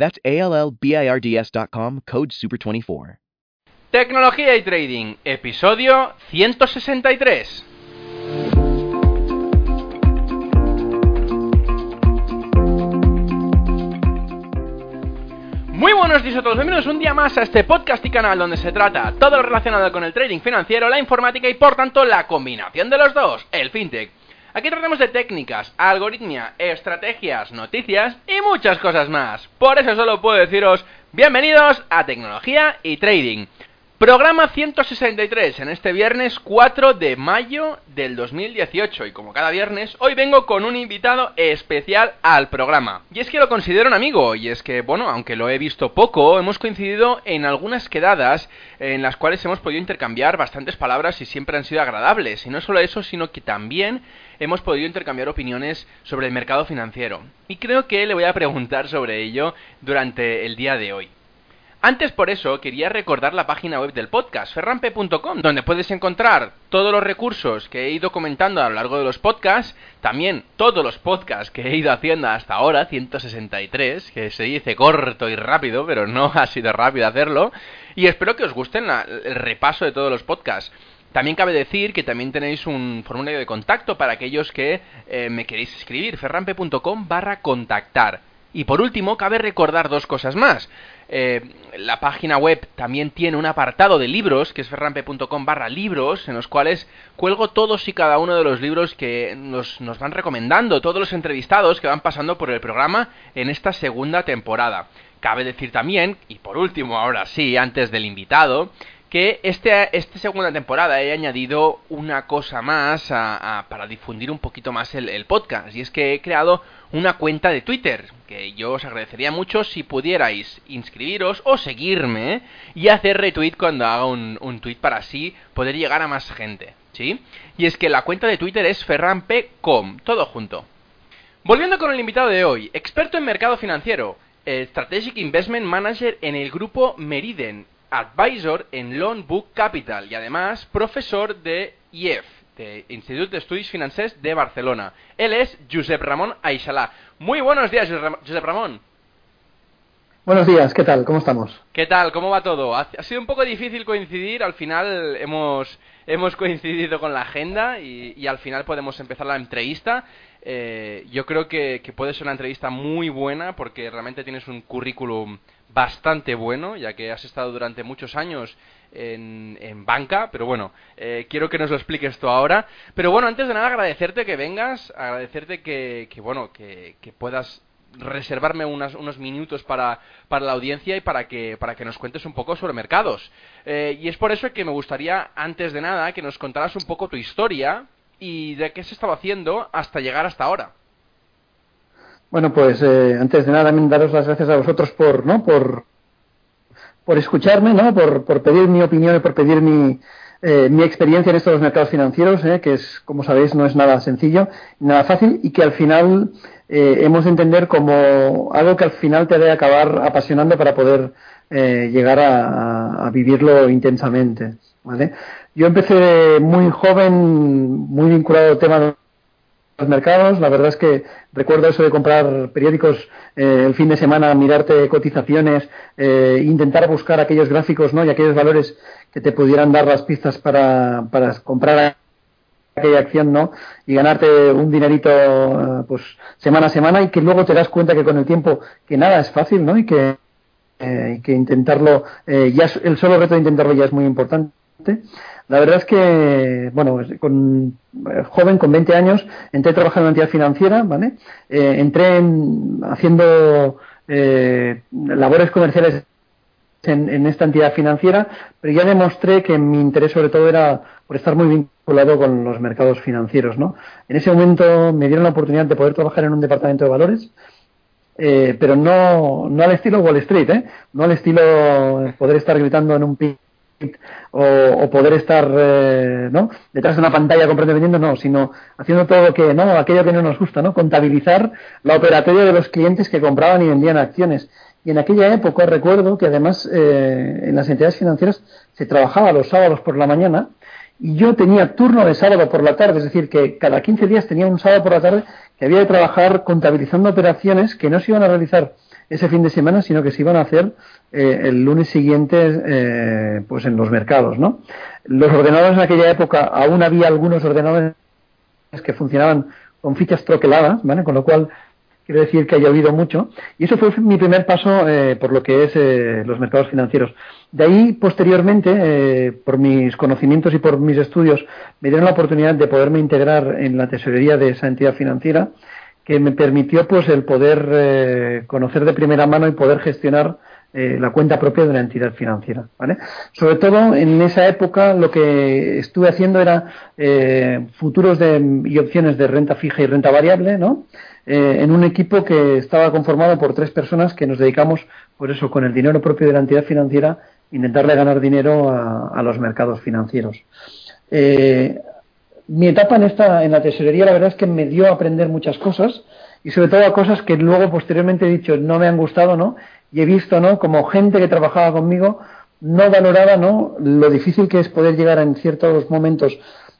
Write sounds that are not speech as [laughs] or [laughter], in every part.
That's ALLBIRDS.com, code SUPER24. Tecnología y Trading, episodio 163. Muy buenos días a todos, bienvenidos un día más a este podcast y canal donde se trata todo lo relacionado con el trading financiero, la informática y por tanto la combinación de los dos, el fintech. Aquí tratamos de técnicas, algoritmia, estrategias, noticias y muchas cosas más. Por eso solo puedo deciros bienvenidos a Tecnología y Trading. Programa 163 en este viernes 4 de mayo del 2018 y como cada viernes hoy vengo con un invitado especial al programa. Y es que lo considero un amigo y es que, bueno, aunque lo he visto poco, hemos coincidido en algunas quedadas en las cuales hemos podido intercambiar bastantes palabras y siempre han sido agradables. Y no solo eso, sino que también hemos podido intercambiar opiniones sobre el mercado financiero. Y creo que le voy a preguntar sobre ello durante el día de hoy. Antes por eso quería recordar la página web del podcast, ferrampe.com, donde puedes encontrar todos los recursos que he ido comentando a lo largo de los podcasts, también todos los podcasts que he ido haciendo hasta ahora, 163, que se dice corto y rápido, pero no ha sido rápido hacerlo, y espero que os gusten el repaso de todos los podcasts. También cabe decir que también tenéis un formulario de contacto para aquellos que eh, me queréis escribir, ferrampe.com barra contactar. Y por último, cabe recordar dos cosas más. Eh, la página web también tiene un apartado de libros, que es ferrampe.com barra libros, en los cuales cuelgo todos y cada uno de los libros que nos, nos van recomendando, todos los entrevistados que van pasando por el programa en esta segunda temporada. Cabe decir también, y por último, ahora sí, antes del invitado, que este, esta segunda temporada he añadido una cosa más para difundir un poquito más el, podcast. Y es que he creado una cuenta de Twitter, que yo os agradecería mucho si pudierais inscribiros o seguirme y hacer retweet cuando haga un, un tweet para así poder llegar a más gente. ¿Sí? Y es que la cuenta de Twitter es ferrampe.com, todo junto. Volviendo con el invitado de hoy, experto en mercado financiero, Strategic Investment Manager en el grupo Meriden advisor en Loan Book Capital y además profesor de IEF, de Institut d'Estudis Financers de Barcelona. Él es Josep Ramón Aixalá. Muy buenos días, Josep Ramón. Buenos días, ¿qué tal? ¿Cómo estamos? ¿Qué tal? ¿Cómo va todo? Ha, sido un poco difícil coincidir, al final hemos, hemos coincidido con la agenda y, al final podemos empezar la entrevista. Eh, yo creo que, puede ser una entrevista muy buena porque realmente tienes un currículum bastante bueno, ya que has estado durante muchos años en, en banca, pero bueno, eh, quiero que nos lo expliques tú ahora. Pero bueno, antes de nada agradecerte que vengas, agradecerte que, que bueno, que puedas reservarme unos minutos para, para, la audiencia y para que, para que nos cuentes un poco sobre mercados. Eh, y es por eso que me gustaría, antes de nada, que nos contaras un poco tu historia y de qué se estaba haciendo hasta llegar hasta ahora. Bueno, pues eh, antes de nada daros las gracias a vosotros por, ¿no? Por, por escucharme, ¿no? Por, por pedir mi opinión y por pedir mi, eh, mi experiencia en estos mercados financieros, ¿eh? que es, como sabéis, no es nada sencillo, nada fácil y que al final eh, hemos de entender como algo que al final te debe acabar apasionando para poder eh, llegar a, vivirlo intensamente. Yo empecé muy joven, muy vinculado al tema de mercados. La verdad es que recuerdo eso de comprar periódicos eh, el fin de semana, mirarte cotizaciones, eh, intentar buscar aquellos gráficos ¿no? y aquellos valores que te pudieran dar las pistas para comprar aquella acción ¿no? y ganarte un dinerito eh, pues semana a semana y que luego te das cuenta que con el tiempo que nada es fácil ¿no? y que, eh, que intentarlo, eh, ya el solo reto de intentarlo ya es muy importante. La verdad es que, bueno, con, eh, joven, con 20 años, entré a trabajar en una entidad financiera, ¿vale? Eh, entré haciendo eh, labores comerciales en, esta entidad financiera, pero ya demostré que mi interés sobre todo era por estar muy vinculado con los mercados financieros, ¿no? En ese momento me dieron la oportunidad de poder trabajar en un departamento de valores eh, pero no, no al estilo Wall Street, ¿eh? no al estilo poder estar gritando en un pit o, poder estar eh, ¿no? detrás de una pantalla comprando y vendiendo, no, sino haciendo todo lo que, no, aquello que no nos gusta, ¿no? contabilizar la operatoria de los clientes que compraban y vendían acciones. Y en aquella época recuerdo que además eh, en las entidades financieras se trabajaba los sábados por la mañana y yo tenía turno de sábado por la tarde, es decir, que cada 15 días tenía un sábado por la tarde que había de trabajar contabilizando operaciones que no se iban a realizar ese fin de semana, sino que se iban a hacer eh, el lunes siguiente eh, pues en los mercados. ¿no? Los ordenadores en aquella época, aún había algunos ordenadores que funcionaban con fichas troqueladas, ¿vale? con lo cual quiero decir que haya oído mucho. Y eso fue mi primer paso eh, por lo que es eh, los mercados financieros. De ahí, posteriormente, eh, por mis conocimientos y por mis estudios, me dieron la oportunidad de poderme integrar en la tesorería de esa entidad financiera, que me permitió pues el poder conocer de primera mano y poder gestionar la cuenta propia de una entidad financiera. ¿vale? Sobre todo en esa época lo que estuve haciendo era futuros de, y opciones de renta fija y renta variable, ¿no? Eh, en un equipo que estaba conformado por tres personas que nos dedicamos, por eso, con el dinero propio de la entidad financiera, intentarle ganar dinero a, los mercados financieros. Eh, mi etapa en esta, en la tesorería, la verdad es que me dio a aprender muchas cosas y sobre todo a cosas que luego posteriormente he dicho no me han gustado, ¿no? Y he visto, ¿no? Como gente que trabajaba conmigo no valoraba, ¿no? Lo difícil que es poder llegar en ciertos momentos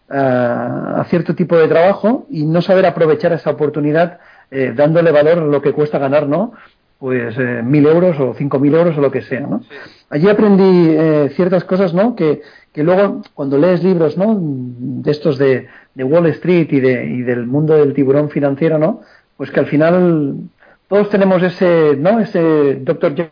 a, cierto tipo de trabajo y no saber aprovechar esa oportunidad eh, dándole valor a lo que cuesta ganar, ¿no? Pues eh, mil euros o cinco mil euros o lo que sea, ¿no? Allí aprendí eh, ciertas cosas, ¿no? Que, que luego cuando lees libros, ¿no? De estos de, de Wall Street y, de, y del mundo del tiburón financiero, ¿no? Pues que al final todos tenemos ese, ¿no? Ese Dr.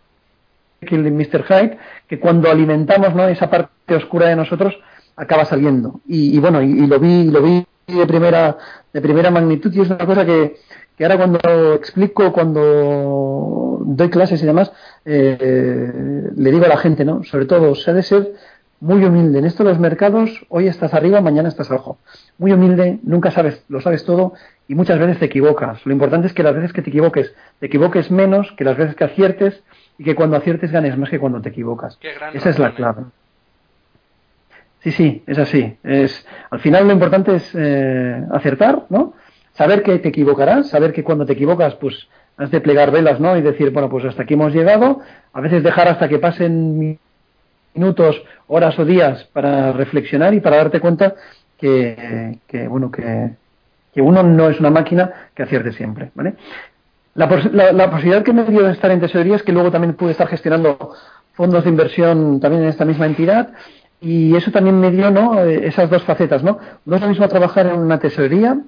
Jekyll y Mr. Hyde, que cuando alimentamos, ¿no? Esa parte oscura de nosotros, acaba saliendo. Y, bueno, y, lo vi, lo vi de primera, de primera magnitud y es una cosa que, que ahora cuando explico, cuando doy clases y demás, eh, le digo a la gente, ¿no? Sobre todo, se ha de ser muy humilde. En esto de los mercados, hoy estás arriba, mañana estás abajo. Muy humilde, nunca sabes, lo sabes todo y muchas veces te equivocas. Lo importante es que las veces que te equivoques, te equivoques menos que las veces que aciertes y que cuando aciertes ganes más que cuando te equivocas. Esa es la clave. Sí, sí, es así. Es, al final lo importante es eh, acertar, ¿no? Saber que te equivocarás, saber que cuando te equivocas, pues has de plegar velas, ¿no? Y decir, bueno, pues hasta aquí hemos llegado. A veces dejar hasta que pasen minutos, horas o días para reflexionar y para darte cuenta que, que bueno, que, que uno no es una máquina que acierte siempre, ¿vale? La, la, la, posibilidad que me dio de estar en tesorería es que luego también pude estar gestionando fondos de inversión también en esta misma entidad y eso también me dio ¿no? Eh, esas dos facetas. ¿no? no es lo mismo trabajar en una tesorería,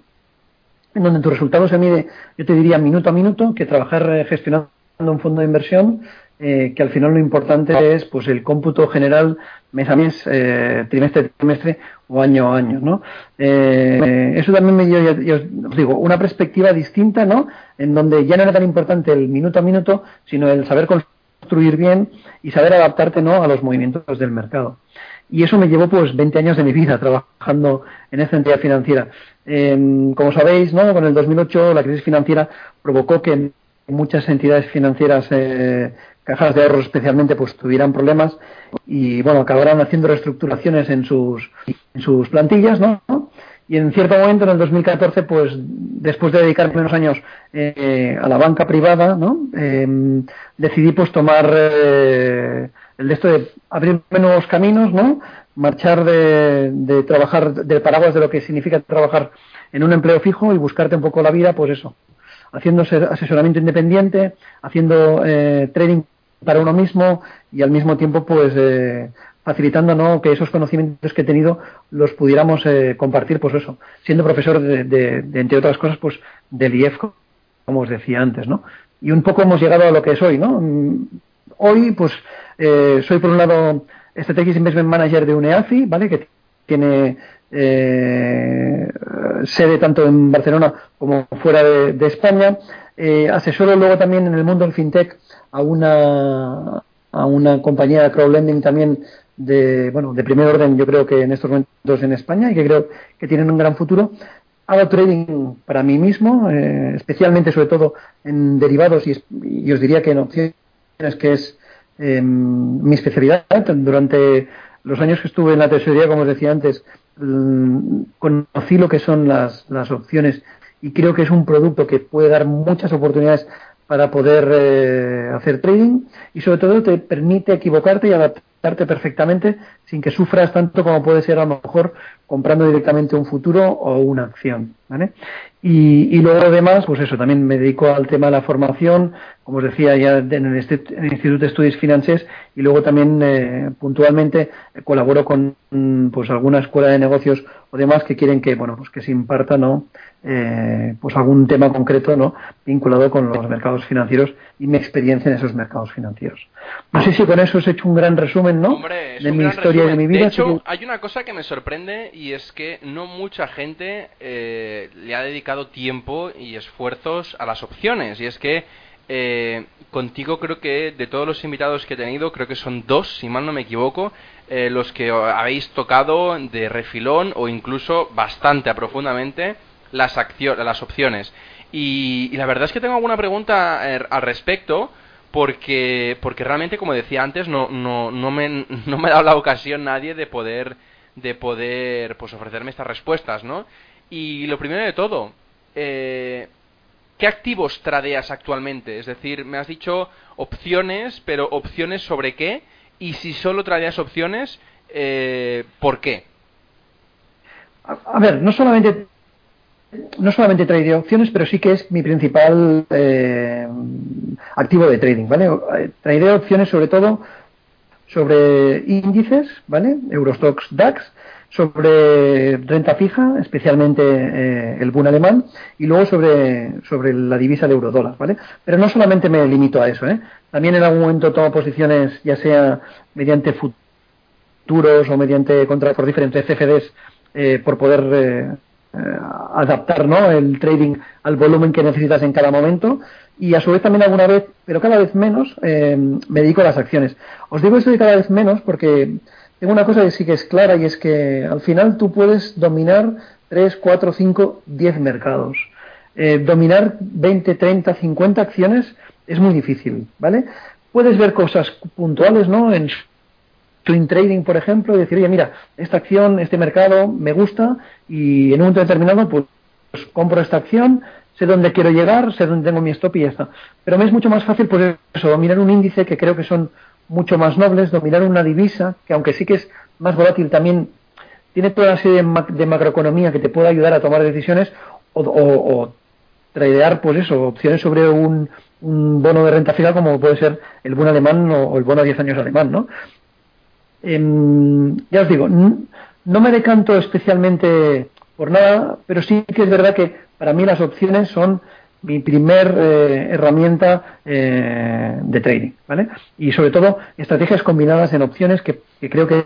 en donde tu resultado se mide, yo te diría, minuto a minuto, que trabajar eh, gestionando un fondo de inversión, eh, que al final lo importante es pues el cómputo general mes a mes, trimestre a trimestre o año a año. ¿no? eso también me dio, yo, os digo, una perspectiva distinta, ¿no? en donde ya no era tan importante el minuto a minuto, sino el saber construir bien y saber adaptarte ¿no? a los movimientos del mercado. Y eso me llevó pues 20 años de mi vida trabajando en esta entidad financiera. Em, como sabéis, ¿no? con el 2008 la crisis financiera provocó que muchas entidades financieras, eh, cajas de ahorros especialmente, pues tuvieran problemas y bueno, acabaron haciendo reestructuraciones en sus, en sus plantillas, ¿no? Y en cierto momento, en el 2014, pues después de dedicarme unos años eh, a la banca privada, ¿no? Em, decidí pues tomar eh, el de esto de abrir nuevos caminos, ¿no? Marchar de, trabajar del paraguas de lo que significa trabajar en un empleo fijo y buscarte un poco la vida, pues eso, haciendo asesoramiento independiente, haciendo eh, trading para uno mismo y al mismo tiempo, pues eh, facilitando ¿no? que esos conocimientos que he tenido los pudiéramos eh, compartir, pues eso, siendo profesor de, entre otras cosas, pues del IEF, como os decía antes, ¿no? Y un poco hemos llegado a lo que es hoy, ¿no? Hoy, pues, eh, soy por un lado Strategic Investment Manager de UNEAFI, ¿vale? Que tiene eh, sede tanto en Barcelona como fuera de, España. Eh, asesoro luego también en el mundo del fintech a una a una compañía de crowdlending también de bueno de primer orden yo creo que en estos momentos en España y que creo que tienen un gran futuro hago trading para mí mismo, eh, especialmente sobre todo en derivados y, os diría que en opciones que es em, mi especialidad. Durante los años que estuve en la tesorería, como os decía antes, mm, conocí lo que son las, las opciones y creo que es un producto que puede dar muchas oportunidades para poder eh, hacer trading y sobre todo te permite equivocarte y adaptarte perfectamente sin que sufras tanto como puede ser a lo mejor comprando directamente un futuro o una acción. ¿vale? Y, y, luego además, pues eso, también me dedico al tema de la formación, como os decía ya en el, Instituto de Estudios Financieros y luego también eh, puntualmente colaboro con pues alguna escuela de negocios o demás que quieren que bueno pues que se imparta no eh, pues algún tema concreto no vinculado con los mercados financieros y mi experiencia en esos mercados financieros. No sé si con eso os he hecho un gran resumen no de mi historia y de mi vida. De hecho, hay una cosa que me sorprende y es que no mucha gente eh, le ha dedicado tiempo y esfuerzos a las opciones y es que eh, contigo creo que de todos los invitados que he tenido, creo que son dos, si mal no me equivoco, eh, los que habéis tocado de refilón o incluso bastante profundamente las, las opciones. Y, la verdad es que tengo alguna pregunta eh, al respecto porque, porque realmente, como decía antes, no, no, no, me, [laughs] no me ha dado la ocasión nadie de poder, de poder pues, ofrecerme estas respuestas, ¿no? Y lo primero de todo, eh, ¿Qué activos tradeas actualmente? Es decir, me has dicho opciones, pero opciones sobre qué? Y si solo tradeas opciones, eh, ¿por qué? A, ver, no solamente no solamente trade opciones, pero sí que es mi principal eh, activo de trading, ¿vale? Trade opciones sobre todo sobre índices, ¿vale? Eurostox DAX sobre renta fija, especialmente eh, el Bund alemán, y luego sobre, sobre la divisa de eurodólar, ¿vale? Pero no solamente me limito a eso, ¿eh? También en algún momento tomo posiciones, ya sea mediante futuros o mediante contra por diferentes CFDs, eh, por poder eh, adaptar ¿no? el trading al volumen que necesitas en cada momento y a su vez también alguna vez, pero cada vez menos, me dedico a las acciones. Os digo esto de cada vez menos porque tengo una cosa que sí que es clara y es que al final tú puedes dominar 3, 4, 5, 10 mercados. Eh, dominar 20, 30, 50 acciones es muy difícil, ¿vale? Puedes ver cosas puntuales, ¿no? En swing trading, por ejemplo, y decir, oye, mira, esta acción, este mercado me gusta y en un momento determinado, pues, compro esta acción, sé dónde quiero llegar, sé dónde tengo mi stop y ya está. Pero me es mucho más fácil, pues eso, dominar un índice que creo que son mucho más nobles, dominar una divisa, que aunque sí que es más volátil, también tiene toda una serie de, macroeconomía que te puede ayudar a tomar decisiones o, o, tradear, pues eso, opciones sobre un, bono de renta fija como puede ser el bono alemán o, el bono a 10 años alemán, ¿no? Em, ya os digo, no me decanto especialmente por nada, pero sí que es verdad que para mí las opciones son mi primer eh, herramienta eh, de trading, ¿vale? Y sobre todo estrategias combinadas en opciones que, creo que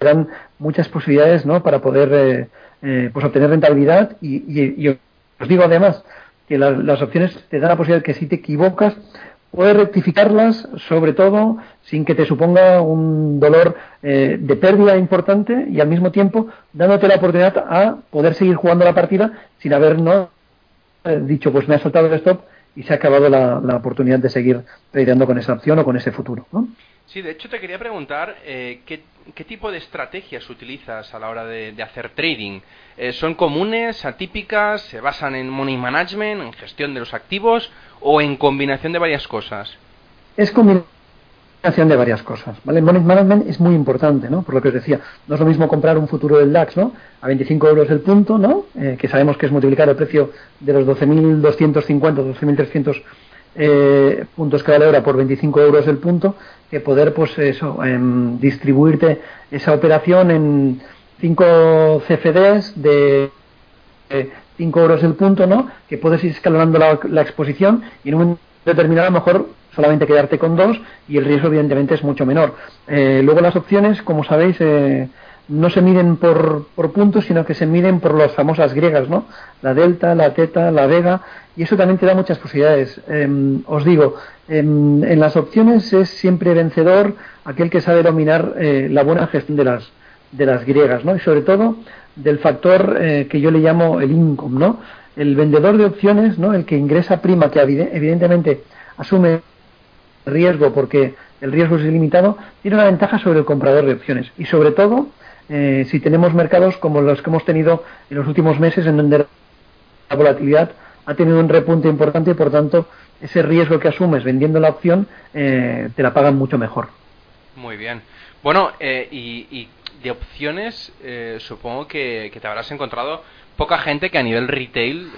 dan muchas posibilidades, ¿no? Para poder eh, pues obtener rentabilidad y, os digo además que las opciones te dan la posibilidad que si te equivocas puedes rectificarlas, sobre todo sin que te suponga un dolor de pérdida importante y al mismo tiempo dándote la oportunidad a poder seguir jugando la partida sin haber no dicho, pues me ha saltado el stop y se ha acabado la, oportunidad de seguir tradeando con esa opción o con ese futuro. Sí, de hecho te quería preguntar eh, ¿qué, tipo de estrategias utilizas a la hora de, hacer trading. Eh, ¿Son comunes, atípicas, se basan en money management, en gestión de los activos o en combinación de varias cosas? Es combinación de varias cosas, ¿vale? Money management es muy importante, ¿no? Por lo que os decía, no es lo mismo comprar un futuro del DAX, ¿no? A 25 euros el punto, ¿no? Eh, que sabemos que es multiplicar el precio de los 12.250, 12.300 eh, puntos cada hora por 25 euros el punto, que poder, pues eso, em, distribuirte esa operación en 5 CFDs de 5 euros el punto, ¿no? Que puedes ir escalonando la, la exposición y en un determinado a lo mejor solamente quedarte con dos y el riesgo evidentemente es mucho menor. Eh, luego las opciones, como sabéis, eh, no se miden por, por, puntos, sino que se miden por las famosas griegas, ¿no? La delta, la teta, la vega, y eso también te da muchas posibilidades. Em, os digo, em, en las opciones es siempre vencedor aquel que sabe dominar eh, la buena gestión de las, de las griegas, ¿no? Y sobre todo del factor eh, que yo le llamo el income, ¿no? El vendedor de opciones, ¿no? El que ingresa prima, que evidentemente asume riesgo porque el riesgo es ilimitado, tiene una ventaja sobre el comprador de opciones. Y sobre todo, eh, si tenemos mercados como los que hemos tenido en los últimos meses, en donde la volatilidad ha tenido un repunte importante y, por tanto, ese riesgo que asumes vendiendo la opción eh, te la pagan mucho mejor. Muy bien. Bueno, eh, y, de opciones, supongo que, te habrás encontrado poca gente que a nivel retail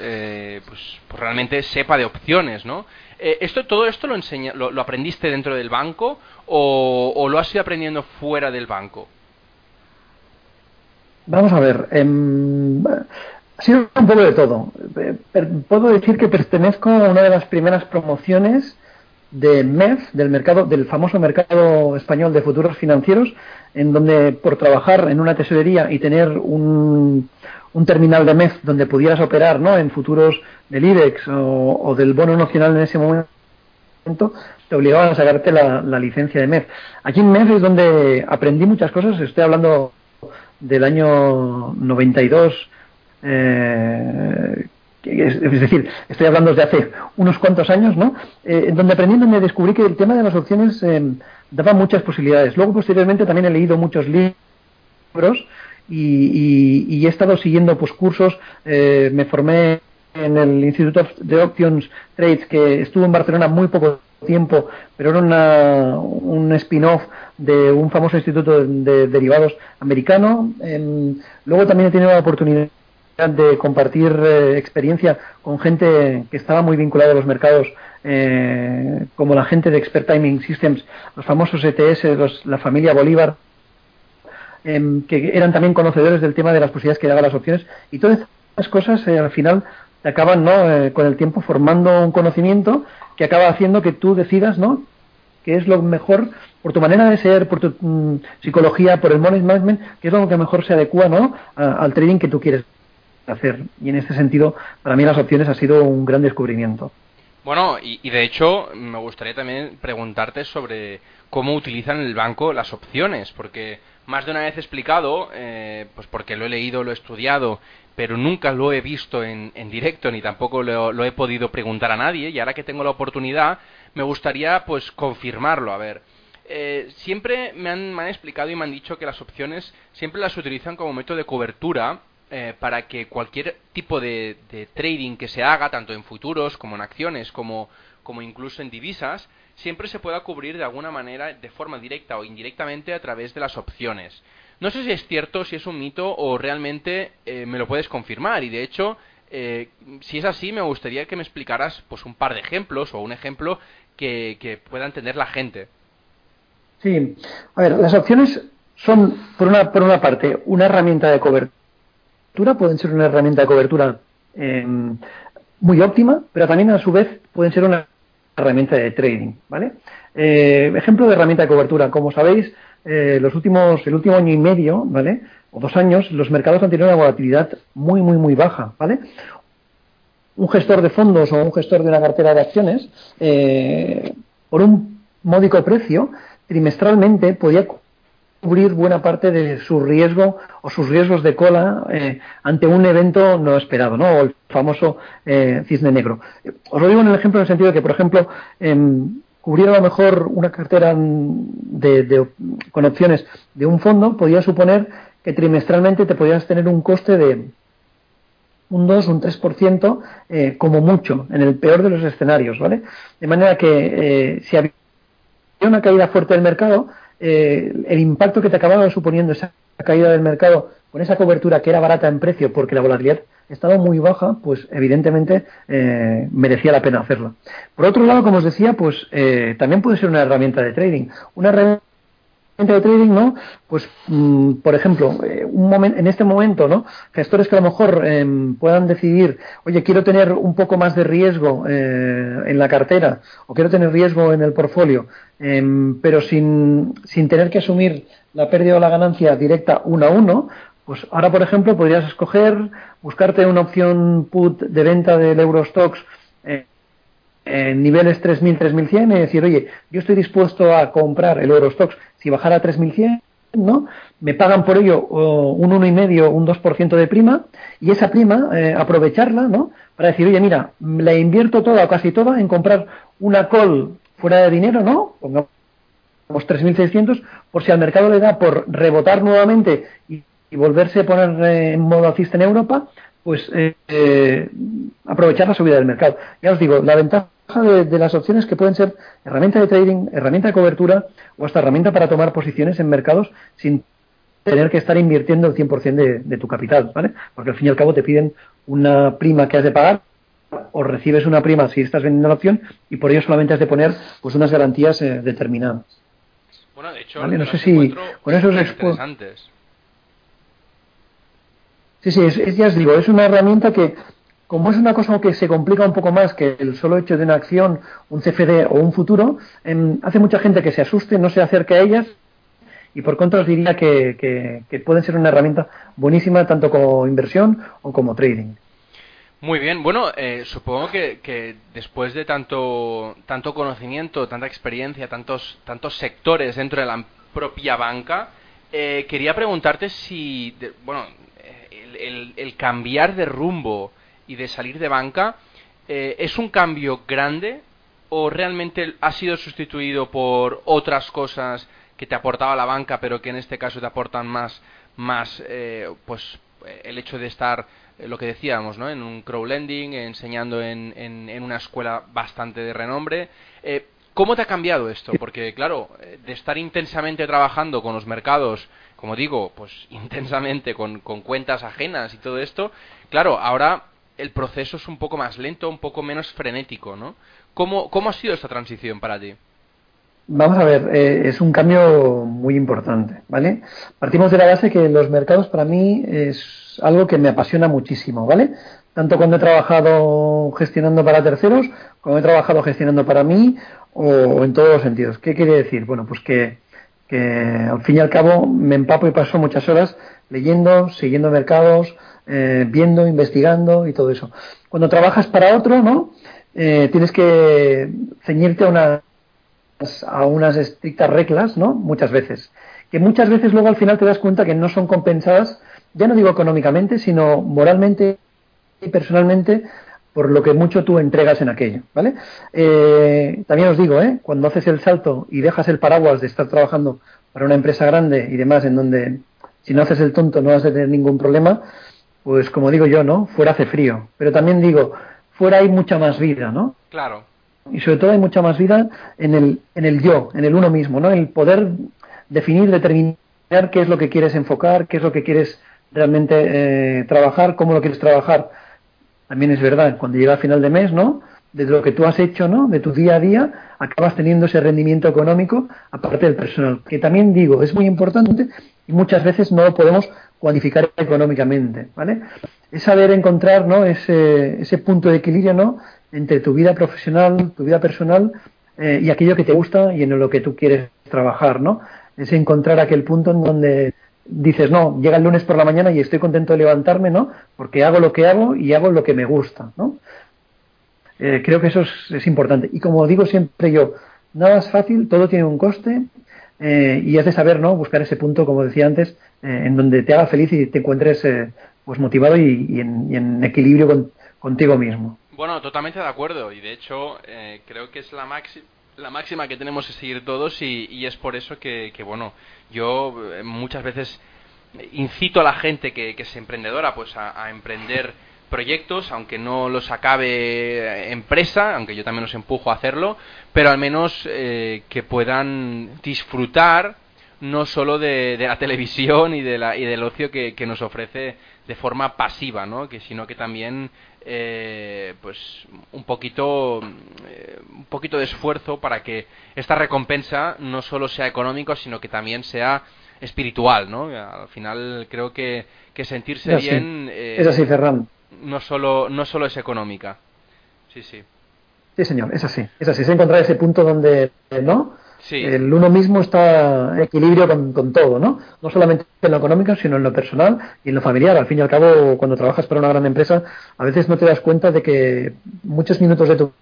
pues, pues, realmente sepa de opciones, ¿no? Eh, esto, ¿Todo esto lo, enseña, lo, aprendiste dentro del banco o, lo has ido aprendiendo fuera del banco? Vamos a ver. Em, ha sido un poco de todo. Eh, puedo decir que pertenezco a una de las primeras promociones de MEF, del mercado, del famoso mercado español de futuros financieros, en donde por trabajar en una tesorería y tener un, un terminal de MEF donde pudieras operar ¿no? en futuros del IBEX o, del bono nacional en ese momento, te obligaban a sacarte la, licencia de MEF. Aquí en MEF es donde aprendí muchas cosas, estoy hablando del año 92, eh, es, decir, estoy hablando de hace unos cuantos años, ¿no? Eh, donde aprendí, donde descubrí que el tema de las opciones eh, daba muchas posibilidades. Luego, posteriormente, también he leído muchos libros y, he estado siguiendo pues cursos, eh, me formé en el Instituto de Options Trades que estuvo en Barcelona muy poco tiempo, pero era un spin-off de un famoso instituto de, derivados americano. luego también he tenido la oportunidad de compartir eh, experiencia con gente que estaba muy vinculada a los mercados, eh, como la gente de Expert Timing Systems, los famosos ETS, la familia Bolívar, Em, que eran también conocedores del tema de las posibilidades que daban las opciones y todas estas cosas eh, al final te acaban ¿no? Eh, con el tiempo formando un conocimiento que acaba haciendo que tú decidas ¿no? qué es lo mejor por tu manera de ser, por tu mm, psicología, por el money management, qué es lo que mejor se adecua ¿no? al trading que tú quieres hacer. Y en este sentido, para mí las opciones ha sido un gran descubrimiento. Bueno, y, de hecho me gustaría también preguntarte sobre cómo utilizan el banco las opciones, porque más de una vez explicado, eh, pues porque lo he leído, lo he estudiado, pero nunca lo he visto en, en directo ni tampoco lo, he podido preguntar a nadie y ahora que tengo la oportunidad me gustaría pues confirmarlo. A ver, eh, siempre me han, explicado y me han dicho que las opciones siempre las utilizan como método de cobertura eh, para que cualquier tipo de, trading que se haga, tanto en futuros como en acciones, como, como incluso en divisas, siempre se pueda cubrir de alguna manera, de forma directa o indirectamente, a través de las opciones. No sé si es cierto, si es un mito o realmente eh, me lo puedes confirmar. Y de hecho, eh, si es así, me gustaría que me explicaras pues un par de ejemplos o un ejemplo que, que pueda entender la gente. Sí, a ver, las opciones son, por una, por una parte, una herramienta de cobertura, pueden ser una herramienta de cobertura eh, muy óptima, pero también a su vez pueden ser una herramienta de trading, ¿vale? Eh, ejemplo de herramienta de cobertura. Como sabéis, eh, los últimos, el último año y medio, ¿vale? O dos años, los mercados han tenido una volatilidad muy, muy, muy baja, ¿vale? Un gestor de fondos o un gestor de una cartera de acciones, por un módico precio, trimestralmente podía cubrir buena parte de su riesgo o sus riesgos de cola eh, ante un evento no esperado, ¿no? O el famoso eh, cisne negro. Os lo digo en el ejemplo en el sentido de que, por ejemplo, em, cubrir a lo mejor una cartera de, con opciones de un fondo podía suponer que trimestralmente te podías tener un coste de un 2, un 3%, eh, como mucho, en el peor de los escenarios, ¿vale? De manera que si había una caída fuerte del mercado, eh, el impacto que te acababa suponiendo esa caída del mercado con esa cobertura que era barata en precio porque la volatilidad estaba muy baja, pues evidentemente eh, merecía la pena hacerla. Por otro lado, como os decía, pues eh, también puede ser una herramienta de trading. Una de trading, ¿no? Pues, mm, por ejemplo, eh, un momento, en este momento, ¿no? Gestores que a lo mejor em, puedan decidir, oye, quiero tener un poco más de riesgo eh, en la cartera o quiero tener riesgo en el portfolio, em, pero sin, sin tener que asumir la pérdida o la ganancia directa uno a uno, pues ahora, por ejemplo, podrías escoger, buscarte una opción put de venta del Eurostox eh, en niveles 3.000, 3.100 y decir, oye, yo estoy dispuesto a comprar el Eurostox si bajara a 3.100 ¿no? Me pagan por ello un 1,5, un 2% de prima y esa prima eh, aprovecharla, ¿no? Para decir, oye, mira, la invierto toda o casi toda en comprar una call fuera de dinero, ¿no? Pongamos 3.600 por si al mercado le da por rebotar nuevamente y, volverse a poner eh, en modo alcista en Europa, pues eh, aprovechar la subida del mercado. Ya os digo, la ventaja de, las opciones que pueden ser herramienta de trading, herramienta de cobertura o hasta herramienta para tomar posiciones en mercados sin tener que estar invirtiendo el 100% de, tu capital, ¿vale? Porque al fin y al cabo te piden una prima que has de pagar o recibes una prima si estás vendiendo la opción y por ello solamente has de poner pues unas garantías eh, determinadas. Bueno, de hecho, no sé si con esos interesantes. Sí, sí, es, ya os digo, es una herramienta que como es una cosa que se complica un poco más que el solo hecho de una acción, un CFD o un futuro, em, hace mucha gente que se asuste, no se acerque a ellas y por contra os diría que, pueden ser una herramienta buenísima tanto como inversión o como trading. Muy bien, bueno, eh, supongo que, después de tanto, tanto conocimiento, tanta experiencia, tantos, tantos sectores dentro de la propia banca, eh, quería preguntarte si, bueno, el, el cambiar de rumbo y de salir de banca, eh, ¿es un cambio grande o realmente ha sido sustituido por otras cosas que te aportaba la banca, pero que en este caso te aportan más, más eh, pues el hecho de estar, eh, lo que decíamos, ¿no? en un crowdlending, enseñando en, en, una escuela bastante de renombre. ¿Cómo te ha cambiado esto? Porque, claro, de estar intensamente trabajando con los mercados, como digo, pues [laughs] intensamente con, con cuentas ajenas y todo esto, claro, ahora el proceso es un poco más lento, un poco menos frenético, ¿no? ¿Cómo, cómo ha sido esta transición para ti? Vamos a ver, eh, es un cambio muy importante, ¿vale? Partimos de la base que los mercados para mí es algo que me apasiona muchísimo, ¿vale? Tanto cuando he trabajado gestionando para terceros, como he trabajado gestionando para mí, o en todos los sentidos. ¿Qué quiere decir? Bueno, pues que, que al fin y al cabo me empapo y paso muchas horas leyendo, siguiendo mercados, eh, viendo, investigando y todo eso. Cuando trabajas para otro, ¿no? Eh, tienes que ceñirte a unas, a unas estrictas reglas, ¿no? Muchas veces. Que muchas veces luego al final te das cuenta que no son compensadas, ya no digo económicamente, sino moralmente y personalmente por lo que mucho tú entregas en aquello, ¿vale? Eh, también os digo, ¿eh? Cuando haces el salto y dejas el paraguas de estar trabajando para una empresa grande y demás, en donde si no haces el tonto no vas a tener ningún problema, pues como digo yo, ¿no? Fuera hace frío. Pero también digo, fuera hay mucha más vida, ¿no? Claro. Y sobre todo hay mucha más vida en el, en el yo, en el uno mismo, ¿no? El poder definir, determinar qué es lo que quieres enfocar, qué es lo que quieres realmente eh, trabajar, cómo lo quieres trabajar. También es verdad, cuando llega a final de mes, ¿no? De lo que tú has hecho, ¿no? De tu día a día, acabas teniendo ese rendimiento económico aparte del personal. Que también digo, es muy importante y muchas veces no lo podemos cuantificar económicamente, ¿vale? Es saber encontrar, ¿no? Ese, ese punto de equilibrio, ¿no? Entre tu vida profesional, tu vida personal eh, y aquello que te gusta y en lo que tú quieres trabajar, ¿no? Es encontrar aquel punto en donde dices, no, llega el lunes por la mañana y estoy contento de levantarme, ¿no? Porque hago lo que hago y hago lo que me gusta, ¿no? Eh, creo que eso es, es, importante. Y como digo siempre yo, nada es fácil, todo tiene un coste eh, y has de saber, ¿no? Buscar ese punto, como decía antes, eh, en donde te haga feliz y te encuentres eh, pues motivado y, en, equilibrio contigo mismo. Bueno, totalmente de acuerdo. Y de hecho, creo que es la máxima la máxima que tenemos que seguir todos y, es por eso que, bueno, yo muchas veces incito a la gente que, es emprendedora pues a emprender proyectos, aunque no los acabe empresa, aunque yo también los empujo a hacerlo, pero al menos eh, que puedan disfrutar no solo de, la [laughs] televisión y, de la, y del ocio que, nos ofrece de forma pasiva, ¿no? que, sino que también eh, pues un poquito eh, un poquito de esfuerzo para que esta recompensa no solo sea económico sino que también sea espiritual no al final creo que, que sentirse bien es así Ferran no solo, no solo es económica. Sí, sí. Sí, señor, es así. Es así, es encontrar ese punto donde, ¿no? El uno mismo está en equilibrio con, todo, ¿no? No solamente en lo económico, sino en lo personal y en lo familiar. Al fin y al cabo, cuando trabajas para una gran empresa, a veces no te das cuenta de que muchos minutos de tu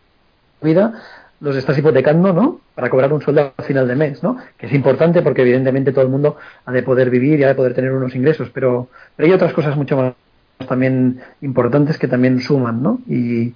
vida los estás hipotecando, ¿no? Para cobrar un sueldo al final de mes, ¿no? Que es importante porque evidentemente todo el mundo ha de poder vivir y ha de poder tener unos ingresos, pero, pero hay otras cosas mucho más también importantes que también suman, ¿no? Y,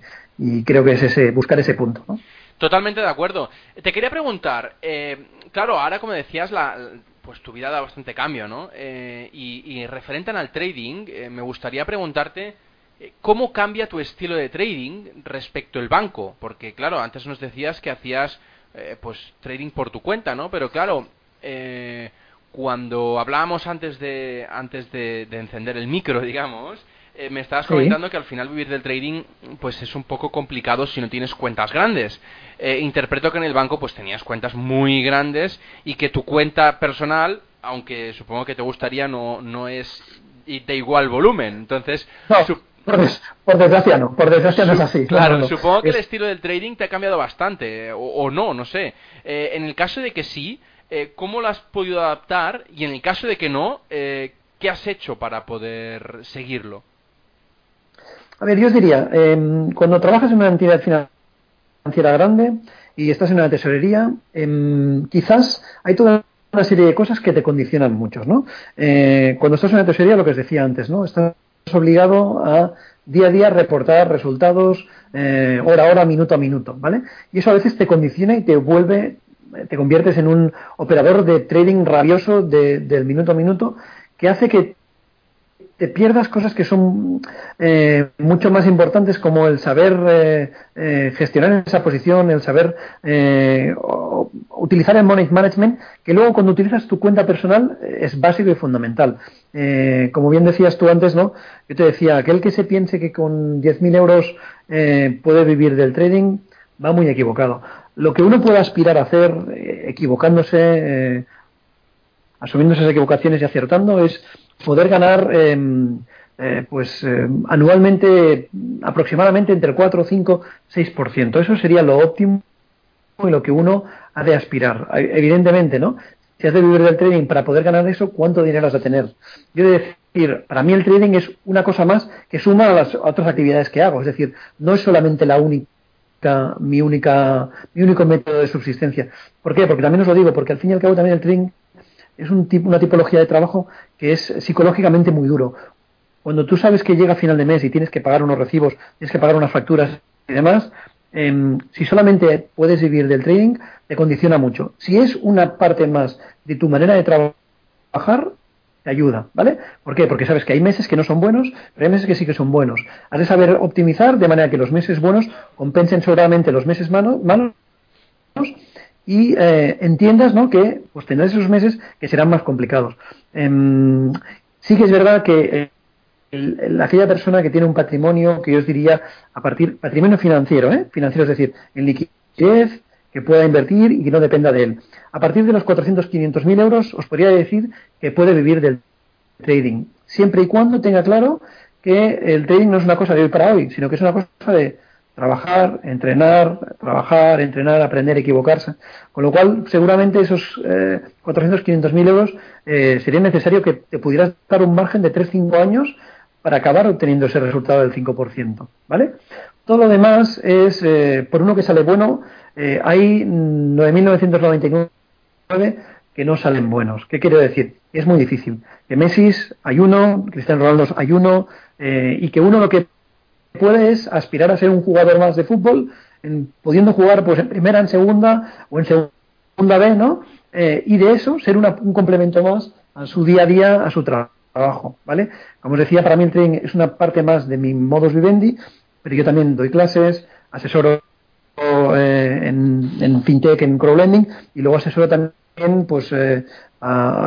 creo que es ese buscar ese punto, ¿no? Totalmente de acuerdo. Te quería preguntar, eh, claro, ahora como decías, la, pues tu vida da bastante cambio, ¿no? Eh, y, y, referente al trading, eh, me gustaría preguntarte eh, ¿Cómo cambia tu estilo de trading respecto al banco? Porque, claro, antes nos decías que hacías eh, pues trading por tu cuenta, ¿no? Pero claro, eh, cuando hablábamos antes de antes de, encender el micro, [laughs] digamos, me estabas comentando que al final vivir del trading pues es un poco complicado si no tienes cuentas grandes. interpreto que en el banco pues tenías cuentas muy grandes y que tu cuenta personal, aunque supongo que te gustaría, no, no es de igual volumen. Entonces, por, desgracia no, por desgracia no es así. Claro, supongo que el estilo del trading te ha cambiado bastante, o, no, no sé. Eh, en el caso de que sí, eh, ¿cómo lo has podido adaptar? Y en el caso de que no, eh, ¿qué has hecho para poder seguirlo? A ver, yo os diría, em, cuando trabajas en una entidad financiera grande y estás en una tesorería, em, quizás hay toda una serie de cosas que te condicionan muchos, ¿no? cuando estás en una tesorería, lo que os decía antes, ¿no? Estás obligado a día a día reportar resultados eh, hora a hora, minuto a minuto, ¿vale? Y eso a veces te condiciona y te vuelve, te conviertes en un operador de trading rabioso del minuto a minuto que hace que te pierdas cosas que son eh, mucho más importantes como el saber eh, eh, gestionar esa posición, el saber utilizar el money management, que luego cuando utilizas tu cuenta personal es básico y fundamental. como bien decías tú antes, ¿no? Yo te decía, aquel que se piense que con 10.000 euros puede vivir del trading va muy equivocado. Lo que uno puede aspirar a hacer, equivocándose, asumiendo esas equivocaciones y acertando, es poder ganar em, eh, pues em, anualmente aproximadamente entre 4, 5, 6%. Eso sería lo óptimo y lo que uno ha de aspirar. Evidentemente, ¿no? Si has de vivir del trading para poder ganar eso, ¿cuánto dinero has de tener? Yo he de decir, para mí el trading es una cosa más que suma a las otras actividades que hago. Es decir, no es solamente la única mi única mi único método de subsistencia. ¿Por qué? Porque también os lo digo, porque al fin y al cabo también el trading es un tipo, una tipología de trabajo que es psicológicamente muy duro. Cuando tú sabes que llega final de mes y tienes que pagar unos recibos, tienes que pagar unas facturas y demás, em, si solamente puedes vivir del trading, te condiciona mucho. Si es una parte más de tu manera de trabajar, te ayuda, ¿vale? ¿Por qué? Porque sabes que hay meses que no son buenos, pero hay meses que sí que son buenos. Has de saber optimizar de manera que los meses buenos compensen seguramente los meses malos y eh, entiendas ¿no? que pues tendrás esos meses que serán más complicados. Em, sí que es verdad que eh, aquella persona que tiene un patrimonio, que yo os diría, a partir, patrimonio financiero, ¿eh? financiero es decir, en liquidez, que pueda invertir y que no dependa de él. A partir de los 400, 500 mil euros, os podría decir que puede vivir del trading, siempre y cuando tenga claro que el trading no es una cosa de hoy para hoy, sino que es una cosa de trabajar, entrenar, trabajar, entrenar, aprender, equivocarse. Con lo cual, seguramente esos eh, 400, 500 mil euros eh, sería necesario que te pudieras dar un margen de 3-5 años para acabar obteniendo ese resultado del 5%. ¿Vale? Todo lo demás es, eh, por uno que sale bueno, eh, hay 9.999 que no salen buenos. ¿Qué quiero decir? Es muy difícil. De Messi hay uno, Cristiano Ronaldo hay uno, y que uno lo que puede es aspirar a ser un jugador más de fútbol, en, pudiendo jugar pues en primera, en segunda o en segunda B, ¿no? Eh, y de eso ser un complemento más a su día a día, a su trabajo, ¿vale? Como os decía, para mí el trading es una parte más de mi modus vivendi, pero yo también doy clases, asesoro eh, en, fintech, en crowdlending, y luego asesoro también, pues, eh,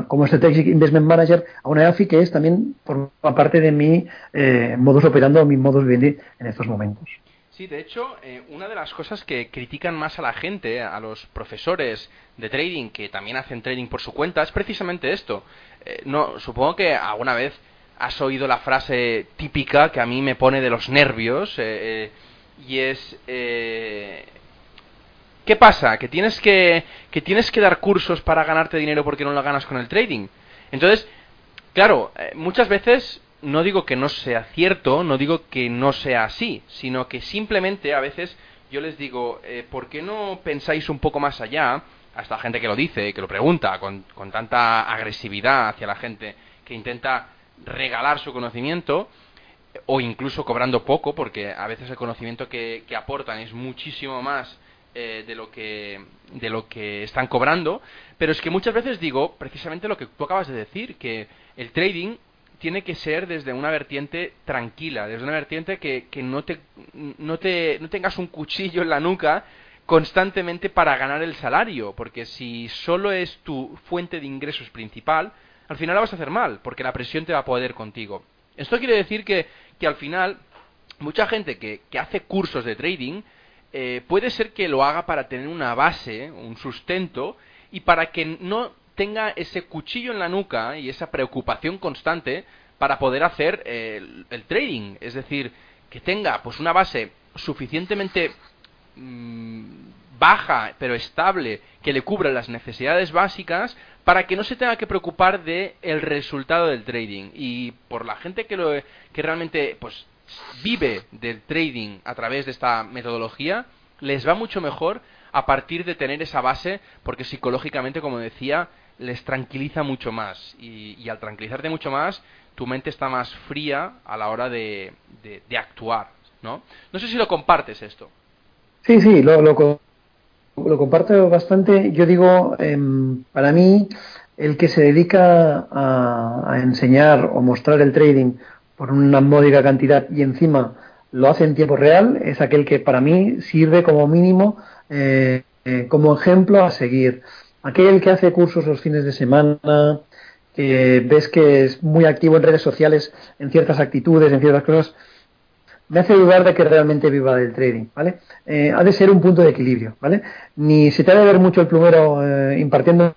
como Strategic Investment Manager a una EAFI que es también por parte de mi eh, modus operando, mi modus vivendi en estos momentos. Sí, de hecho, eh, una de las cosas que critican más a la gente, a los profesores de trading que también hacen trading por su cuenta, es precisamente esto. Eh, no, supongo que alguna vez has oído la frase típica que a mí me pone de los nervios y es ¿Qué pasa? Que tienes que, que tienes que dar cursos para ganarte dinero porque no lo ganas con el trading. Entonces, claro, eh, muchas veces no digo que no sea cierto, no digo que no sea así, sino que simplemente a veces yo les digo, eh, ¿por qué no pensáis un poco más allá? A esta gente que lo dice, que lo pregunta con, con tanta agresividad hacia la gente que intenta regalar su conocimiento o incluso cobrando poco, porque a veces el conocimiento que, que aportan es muchísimo más eh, de lo que de lo que están cobrando pero es que muchas veces digo precisamente lo que tú acabas de decir que el trading tiene que ser desde una vertiente tranquila desde una vertiente que, que no te no te no tengas un cuchillo en la nuca constantemente para ganar el salario porque si solo es tu fuente de ingresos principal al final la vas a hacer mal porque la presión te va a poder contigo. Esto quiere decir que, que al final mucha gente que, que hace cursos de trading eh, puede ser que lo haga para tener una base, un sustento, y para que no tenga ese cuchillo en la nuca y esa preocupación constante para poder hacer eh, el, trading. Es decir, que tenga pues una base suficientemente mm, baja pero estable que le cubra las necesidades básicas para que no se tenga que preocupar de el resultado del trading y por la gente que lo que realmente pues vive del trading a través de esta metodología, les va mucho mejor a partir de tener esa base, porque psicológicamente, como decía, les tranquiliza mucho más. Y, al tranquilizarte mucho más, tu mente está más fría a la hora de, de, actuar, ¿no? No sé si lo compartes esto. Sí, sí, lo, lo, lo comparto bastante. Yo digo, em, para mí, el que se dedica a, a enseñar o mostrar el trading por una módica cantidad y encima lo hace en tiempo real, es aquel que para mí sirve como mínimo eh, eh, como ejemplo a seguir. Aquel que hace cursos los fines de semana, que ves que es muy activo en redes sociales, en ciertas actitudes, en ciertas cosas, me hace dudar de que realmente viva del trading, ¿vale? Eh, ha de ser un punto de equilibrio, ¿vale? Ni se te ha de ver mucho el plumero impartiendo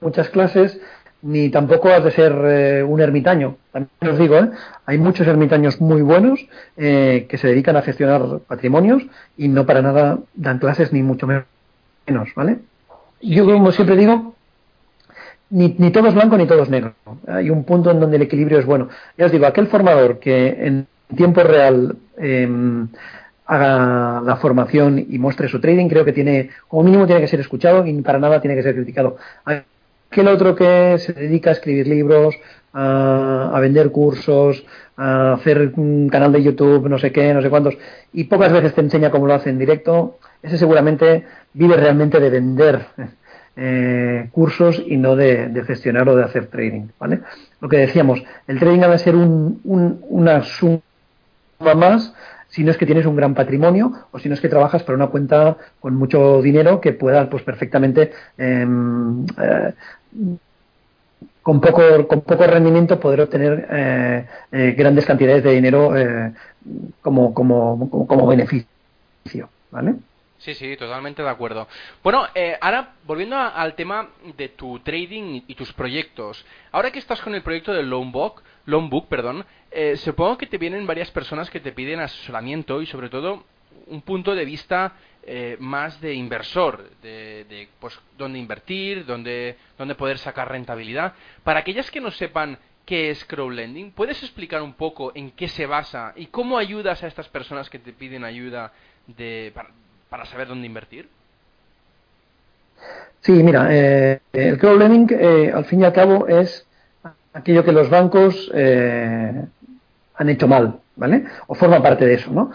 muchas clases, ni tampoco has de ser eh, un ermitaño. También os digo, ¿eh? hay muchos ermitaños muy buenos eh, que se dedican a gestionar patrimonios y no para nada dan clases ni mucho menos, ¿vale? Yo como siempre digo, ni, ni todo es blanco ni todo es negro. Hay un punto en donde el equilibrio es bueno. Ya os digo, aquel formador que en tiempo real em, haga la formación y muestre su trading, creo que tiene, como mínimo tiene que ser escuchado y para nada tiene que ser criticado que el otro que se dedica a escribir libros, a, vender cursos, a hacer un canal de YouTube, no sé qué, no sé cuántos, y pocas veces te enseña cómo lo hace en directo, ese seguramente vive realmente de vender eh, cursos y no de, gestionar o de hacer trading. ¿vale? Lo que decíamos, el trading ha de ser un, una suma más si no es que tienes un gran patrimonio o si no es que trabajas para una cuenta con mucho dinero que pueda pues perfectamente em, eh, con poco, con poco rendimiento poder obtener eh, eh, grandes cantidades de dinero eh, como, como, como, beneficio, ¿vale? Sí, sí, totalmente de acuerdo. Bueno, ahora volviendo al tema de tu trading y, tus proyectos. Ahora que estás con el proyecto del Loanbook, Loanbook perdón, supongo que te vienen varias personas que te piden asesoramiento y sobre todo un punto de vista eh, más de inversor, de, pues dónde invertir, dónde, dónde poder sacar rentabilidad. Para aquellas que no sepan qué es crowdlending, ¿puedes explicar un poco en qué se basa y cómo ayudas a estas personas que te piden ayuda de, para, saber dónde invertir? Sí, mira, eh, el crowdlending eh, al fin y al cabo es aquello que los bancos han hecho mal, ¿vale? O forma parte de eso, ¿no?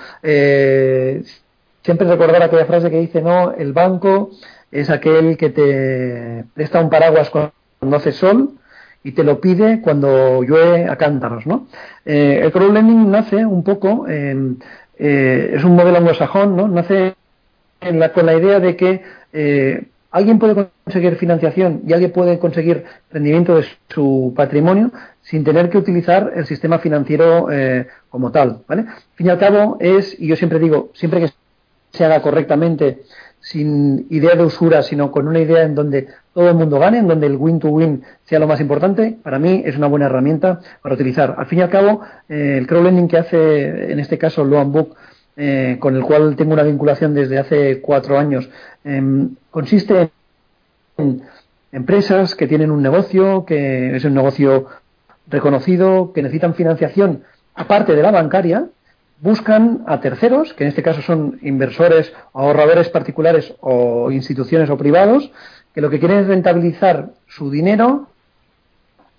Siempre recordar aquella frase que dice, no, el banco es aquel que te presta un paraguas cuando hace sol y te lo pide cuando llueve a cántaros, ¿no? Eh, el crowdlending nace un poco, eh, es un modelo anglosajón, ¿no? Nace con la idea de que eh, alguien puede conseguir financiación y alguien puede conseguir rendimiento de su patrimonio sin tener que utilizar el sistema financiero como tal, ¿vale? Al fin y al cabo es, y yo siempre digo, siempre que se haga correctamente, sin idea de usura, sino con una idea en donde todo el mundo gane, en donde el win-to-win sea lo más importante, para mí es una buena herramienta para utilizar. Al fin y al cabo, eh, el crowdlending que hace, en este caso, Loan Book, eh, con el cual tengo una vinculación desde hace cuatro años, em, consiste en empresas que tienen un negocio, que es un negocio reconocido, que necesitan financiación aparte de la bancaria, buscan a terceros, que en este caso son inversores ahorradores particulares o instituciones o privados, que lo que quieren es rentabilizar su dinero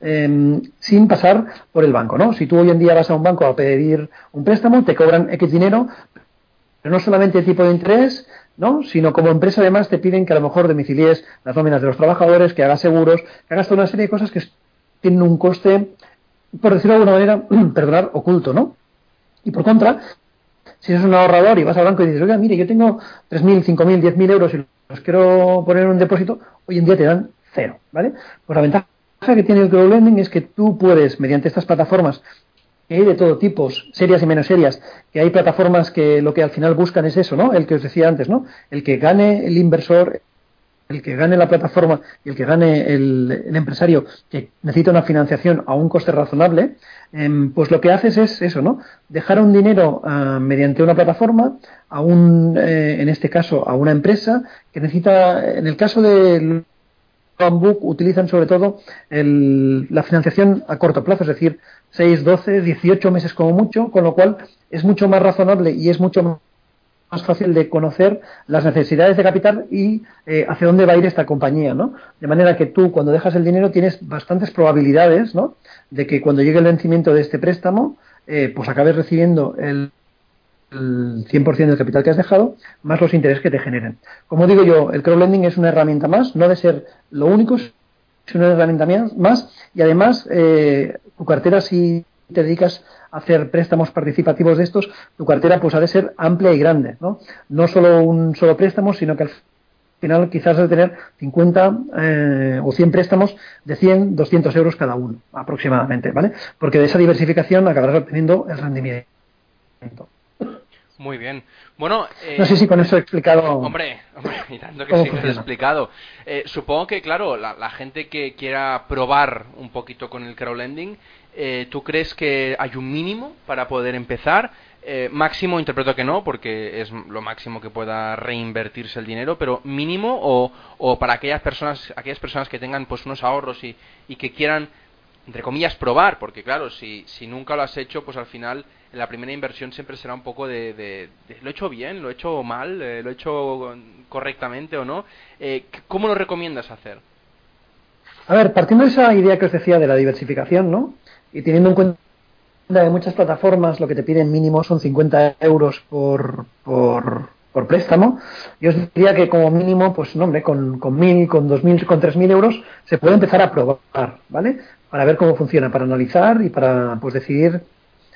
em, sin pasar por el banco, ¿no? Si tú hoy en día vas a un banco a pedir un préstamo, te cobran X dinero, pero no solamente el tipo de interés, ¿no? Sino como empresa además te piden que a lo mejor domicilies las nóminas de los trabajadores, que hagas seguros, que hagas toda una serie de cosas que tienen un coste, por decirlo de alguna manera, [clears throat] perdonar, oculto, ¿no? Y por contra, si eres un ahorrador y vas al banco y dices, oiga, mire, yo tengo 3.000, 5.000, 10.000 euros y los quiero poner en un depósito, hoy en día te dan cero, ¿vale? Pues la ventaja que tiene el crowdlending es que tú puedes, mediante estas plataformas que hay de todo tipo, serias y menos serias, que hay plataformas que lo que al final buscan es eso, ¿no? El que os decía antes, ¿no? El que gane el inversor, el que gane la plataforma y el que gane el, empresario que necesita una financiación a un coste razonable, em, pues lo que haces es eso, ¿no? Dejar un dinero ah, mediante una plataforma a un, eh, en este caso, a una empresa que necesita, en el caso de Book utilizan sobre todo la financiación a corto plazo, es decir, 6, 12, 18 meses como mucho, con lo cual es mucho más razonable y es mucho más fácil de conocer las necesidades de capital y eh, hacia dónde va a ir esta compañía, ¿no? De manera que tú cuando dejas el dinero tienes bastantes probabilidades, ¿no? De que cuando llegue el vencimiento de este préstamo, eh, pues acabes recibiendo el, el 100% del capital que has dejado, más los intereses que te generen. Como digo yo, el crowdlending es una herramienta más, no de ser lo único, es una herramienta más y además eh, tu cartera si te dedicas a hacer préstamos participativos de estos, tu cartera pues ha de ser amplia y grande, ¿no? No solo un solo préstamo, sino que al final quizás de tener 50 eh, o 100 préstamos de 100, 200 euros cada uno, aproximadamente, ¿vale? Porque de esa diversificación acabarás obteniendo el rendimiento. Muy bien. Bueno, eh, no sé si con eso he explicado. Hombre, hombre [laughs] y tanto que sí he explicado. Eh, supongo que, claro, la, gente que quiera probar un poquito con el crowdlending, eh, ¿tú crees que hay un mínimo para poder empezar? Eh, máximo, interpreto que no, porque es lo máximo que pueda reinvertirse el dinero, pero mínimo o, o para aquellas personas, aquellas personas que tengan pues unos ahorros y, y que quieran entre comillas, probar, porque claro, si, si nunca lo has hecho, pues al final la primera inversión siempre será un poco de, ¿lo he hecho bien? ¿Lo he hecho mal? Eh, ¿Lo he hecho correctamente o no? Eh, ¿Cómo lo recomiendas hacer? A ver, partiendo de esa idea que os decía de la diversificación, ¿no? Y teniendo en cuenta que muchas plataformas lo que te piden mínimo son 50 euros por, por, préstamo, yo os diría que como mínimo, pues no, hombre, con, con 1.000, con 2.000, con 3.000 euros se puede empezar a probar, ¿vale? para ver cómo funciona, para analizar y para pues decidir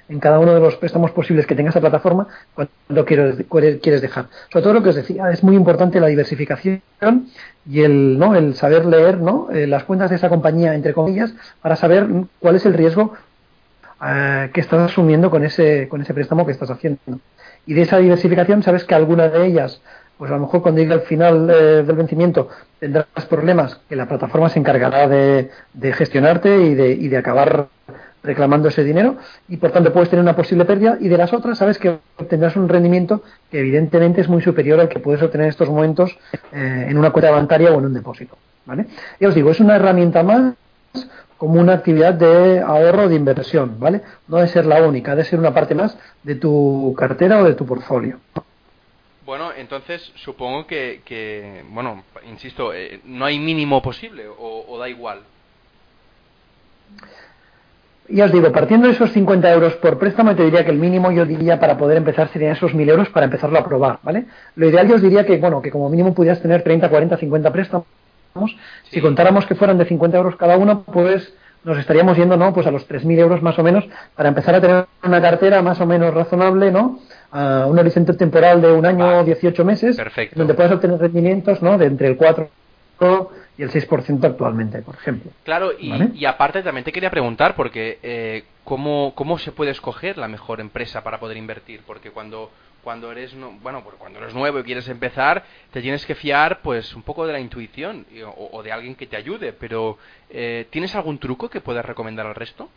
en cada uno de los préstamos posibles que tenga esa plataforma cuándo quieres, quieres dejar. Sobre todo lo que os decía, es muy importante la diversificación y el, ¿no? el saber leer ¿no? Eh, las cuentas de esa compañía, entre comillas, para saber cuál es el riesgo eh, que estás asumiendo con ese, con ese préstamo que estás haciendo. Y de esa diversificación sabes que alguna de ellas pues a lo mejor cuando llegue al final eh, del vencimiento tendrás problemas que la plataforma se encargará de, gestionarte y de, y de acabar reclamando ese dinero y por tanto puedes tener una posible pérdida y de las otras sabes que obtendrás un rendimiento que evidentemente es muy superior al que puedes obtener en estos momentos eh, en una cuenta bancaria o en un depósito. ¿vale? Ya os digo, es una herramienta más como una actividad de ahorro de inversión, ¿vale? No de ser la única, de ser una parte más de tu cartera o de tu portfolio. Bueno, entonces supongo que, bueno, insisto, eh, no hay mínimo posible o, da igual. Ya os digo, partiendo de esos 50 euros por préstamo, te diría que el mínimo yo diría para poder empezar serían esos 1000 euros para empezarlo a probar, ¿vale? Lo ideal yo os diría que, bueno, que como mínimo pudieras tener 30, 40, 50 préstamos. Si contáramos que fueran de 50 euros cada uno, pues nos estaríamos yendo, ¿no? Pues a los 3.000 euros más o menos para empezar a tener una cartera más o menos razonable, ¿no? a un horizonte temporal de un año o 18 meses, donde puedes obtener rendimientos ¿no? de entre el 4 y el 6% actualmente, por ejemplo. Claro, y, aparte también te quería preguntar, porque eh, ¿cómo, ¿cómo se puede escoger la mejor empresa para poder invertir? Porque cuando cuando eres bueno pues cuando eres nuevo y quieres empezar te tienes que fiar pues un poco de la intuición o, de alguien que te ayude pero eh, tienes algún truco que puedas recomendar al resto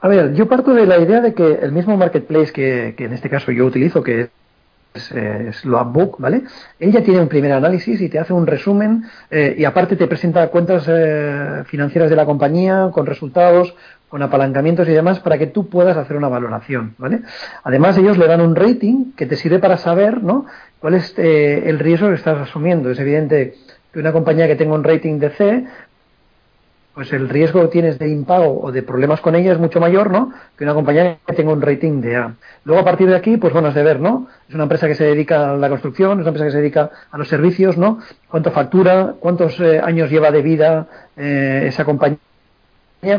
a ver, yo parto de la idea de que el mismo marketplace que, en este caso yo utilizo, que es, eh, ¿vale? Él ya tiene un primer análisis y te hace un resumen eh, y aparte te presenta cuentas eh, financieras de la compañía con resultados, con apalancamientos y demás para que tú puedas hacer una valoración, ¿vale? Además ellos le dan un rating que te sirve para saber, ¿no? cuál es eh, el riesgo que estás asumiendo. Es evidente que una compañía que tenga un rating de C, pues el riesgo que tienes de impago o de problemas con ella es mucho mayor, ¿no? Que una compañía que tenga un rating de A. Luego a partir de aquí, pues bueno, es de ver, ¿no? Es una empresa que se dedica a la construcción, es una empresa que se dedica a los servicios, ¿no? Cuánto factura, cuántos eh, años lleva de vida eh, esa compañía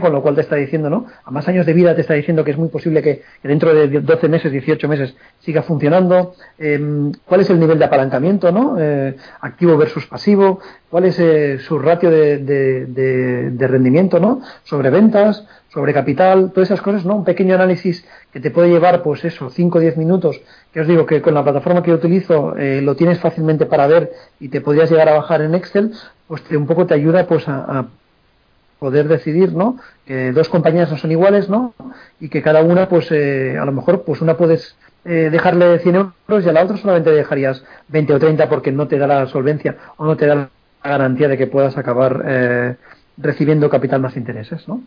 con lo cual te está diciendo, ¿no? A más años de vida te está diciendo que es muy posible que, dentro de 12 meses, 18 meses siga funcionando. Em, ¿Cuál es el nivel de apalancamiento, ¿no? Eh, activo versus pasivo. ¿Cuál es eh, su ratio de, rendimiento, ¿no? Sobre ventas, sobre capital, todas esas cosas, ¿no? Un pequeño análisis que te puede llevar, pues eso, 5 o 10 minutos, que os digo que con la plataforma que yo utilizo eh, lo tienes fácilmente para ver y te podrías llegar a bajar en Excel, pues un poco te ayuda pues a poder decidir, ¿no? Que dos compañías no son iguales, ¿no? Y que cada una, pues, eh, a lo mejor, pues una puedes eh, dejarle 100 euros y a la otra solamente dejarías 20 o 30 porque no te da la solvencia o no te da la garantía de que puedas acabar eh, recibiendo capital más intereses, ¿no?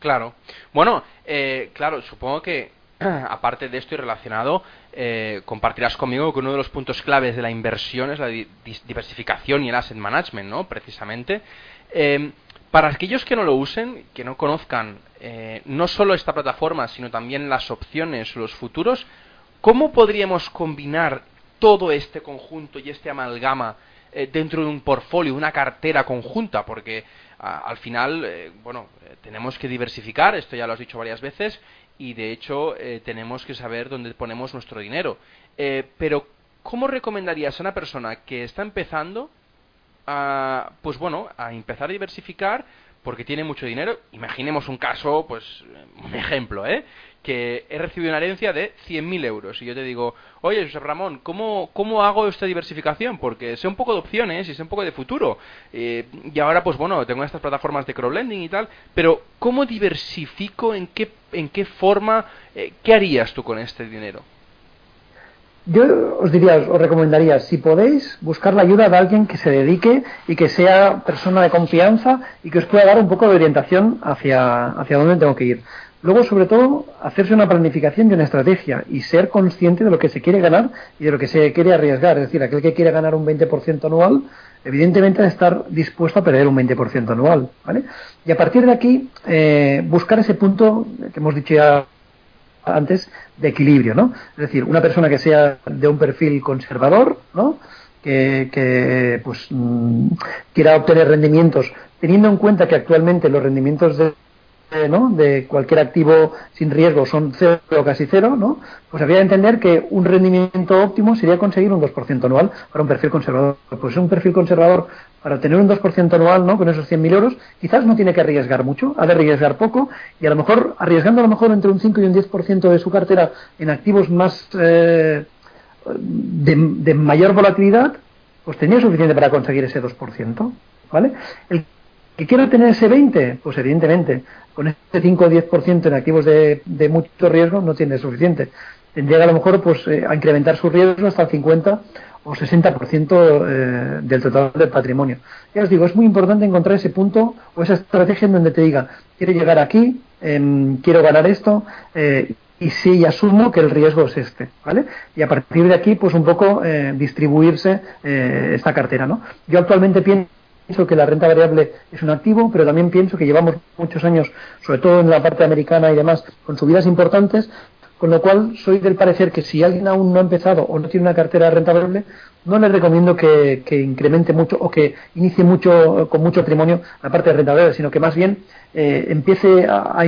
Claro. Bueno, claro, supongo que [clears throat] aparte de esto y relacionado, compartirás conmigo que uno de los puntos claves de la inversión es la diversificación y el asset management, ¿no? Precisamente. Para aquellos que no lo usen, que no conozcan eh, no solo esta plataforma, sino también las opciones, los futuros, ¿cómo podríamos combinar todo este conjunto y este amalgama eh, dentro de un portfolio, una cartera conjunta? Porque al final, eh, bueno, tenemos que diversificar, esto ya lo has dicho varias veces, y de hecho tenemos que saber dónde ponemos nuestro dinero. pero, ¿cómo recomendarías a una persona que está empezando a, pues bueno, a empezar a diversificar porque tiene mucho dinero. Imaginemos un caso, pues, un ejemplo, ¿eh? Que he recibido una herencia de 100.000 euros y yo te digo, oye, José Ramón, ¿cómo, ¿cómo hago esta diversificación? Porque sé un poco de opciones y sé un poco de futuro. Eh, y ahora, pues bueno, tengo estas plataformas de crowdlending y tal, pero ¿cómo diversifico? ¿En qué, en qué forma? Eh, ¿Qué harías tú con este dinero? Yo os diría, os recomendaría, si podéis, buscar la ayuda de alguien que se dedique y que sea persona de confianza y que os pueda dar un poco de orientación hacia, hacia dónde tengo que ir. Luego, sobre todo, hacerse una planificación y una estrategia y ser consciente de lo que se quiere ganar y de lo que se quiere arriesgar. Es decir, aquel que quiere ganar un 20% anual, evidentemente debe estar dispuesto a perder un 20% anual. ¿vale? Y a partir de aquí, eh, buscar ese punto que hemos dicho ya antes de equilibrio, ¿no? Es decir, una persona que sea de un perfil conservador, ¿no? Que, que pues mm, quiera obtener rendimientos, teniendo en cuenta que actualmente los rendimientos de ¿no? de cualquier activo sin riesgo son cero o casi cero, ¿no? pues habría que entender que un rendimiento óptimo sería conseguir un 2% anual para un perfil conservador. Pues un perfil conservador, para tener un 2% anual ¿no? con esos 100.000 euros, quizás no tiene que arriesgar mucho, ha de arriesgar poco y a lo mejor, arriesgando a lo mejor entre un 5 y un 10% de su cartera en activos más eh, de, mayor volatilidad, pues tenía suficiente para conseguir ese 2%. ¿Vale? El ¿Que quiero tener ese 20? Pues evidentemente, con ese 5 o 10% en activos de, mucho riesgo no tiene suficiente. Tendría a lo mejor pues, eh, a incrementar su riesgo hasta el 50 o 60% eh, del total del patrimonio. Ya os digo, es muy importante encontrar ese punto o esa estrategia en donde te diga, quiero llegar aquí, em, quiero ganar esto, eh, y sí, asumo que el riesgo es este, ¿vale? Y a partir de aquí, pues un poco distribuirse esta cartera, ¿no? Yo actualmente pienso que la renta variable es un activo, pero también pienso que llevamos muchos años, sobre todo en la parte americana y demás, con subidas importantes, con lo cual soy del parecer que si alguien aún no ha empezado o no tiene una cartera de renta variable, no le recomiendo que, incremente mucho o que inicie mucho con mucho patrimonio la parte de renta variable, sino que más bien eh, empiece a,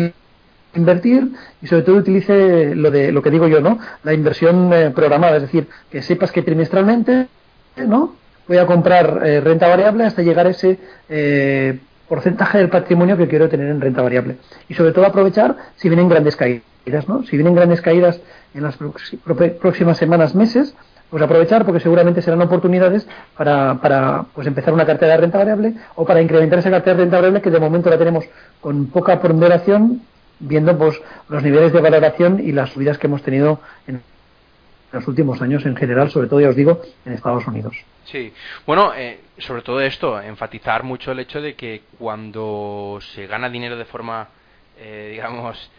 invertir y sobre todo utilice lo de lo que digo yo, ¿no? La inversión eh, programada, es decir, que sepas que trimestralmente, ¿no? voy a comprar eh, renta variable hasta llegar a ese eh, porcentaje del patrimonio que quiero tener en renta variable. Y sobre todo aprovechar si vienen grandes caídas, ¿no? Si vienen grandes caídas en las próximas semanas, meses, pues aprovechar porque seguramente serán oportunidades para, para pues empezar una cartera de renta variable o para incrementar esa cartera de renta variable que de momento la tenemos con poca ponderación viendo pues los niveles de valoración y las subidas que hemos tenido en los últimos años en general, sobre todo ya os digo, en Estados Unidos. Sí, bueno, eh, sobre todo esto, enfatizar mucho el hecho de que cuando se gana dinero de forma eh, digamos,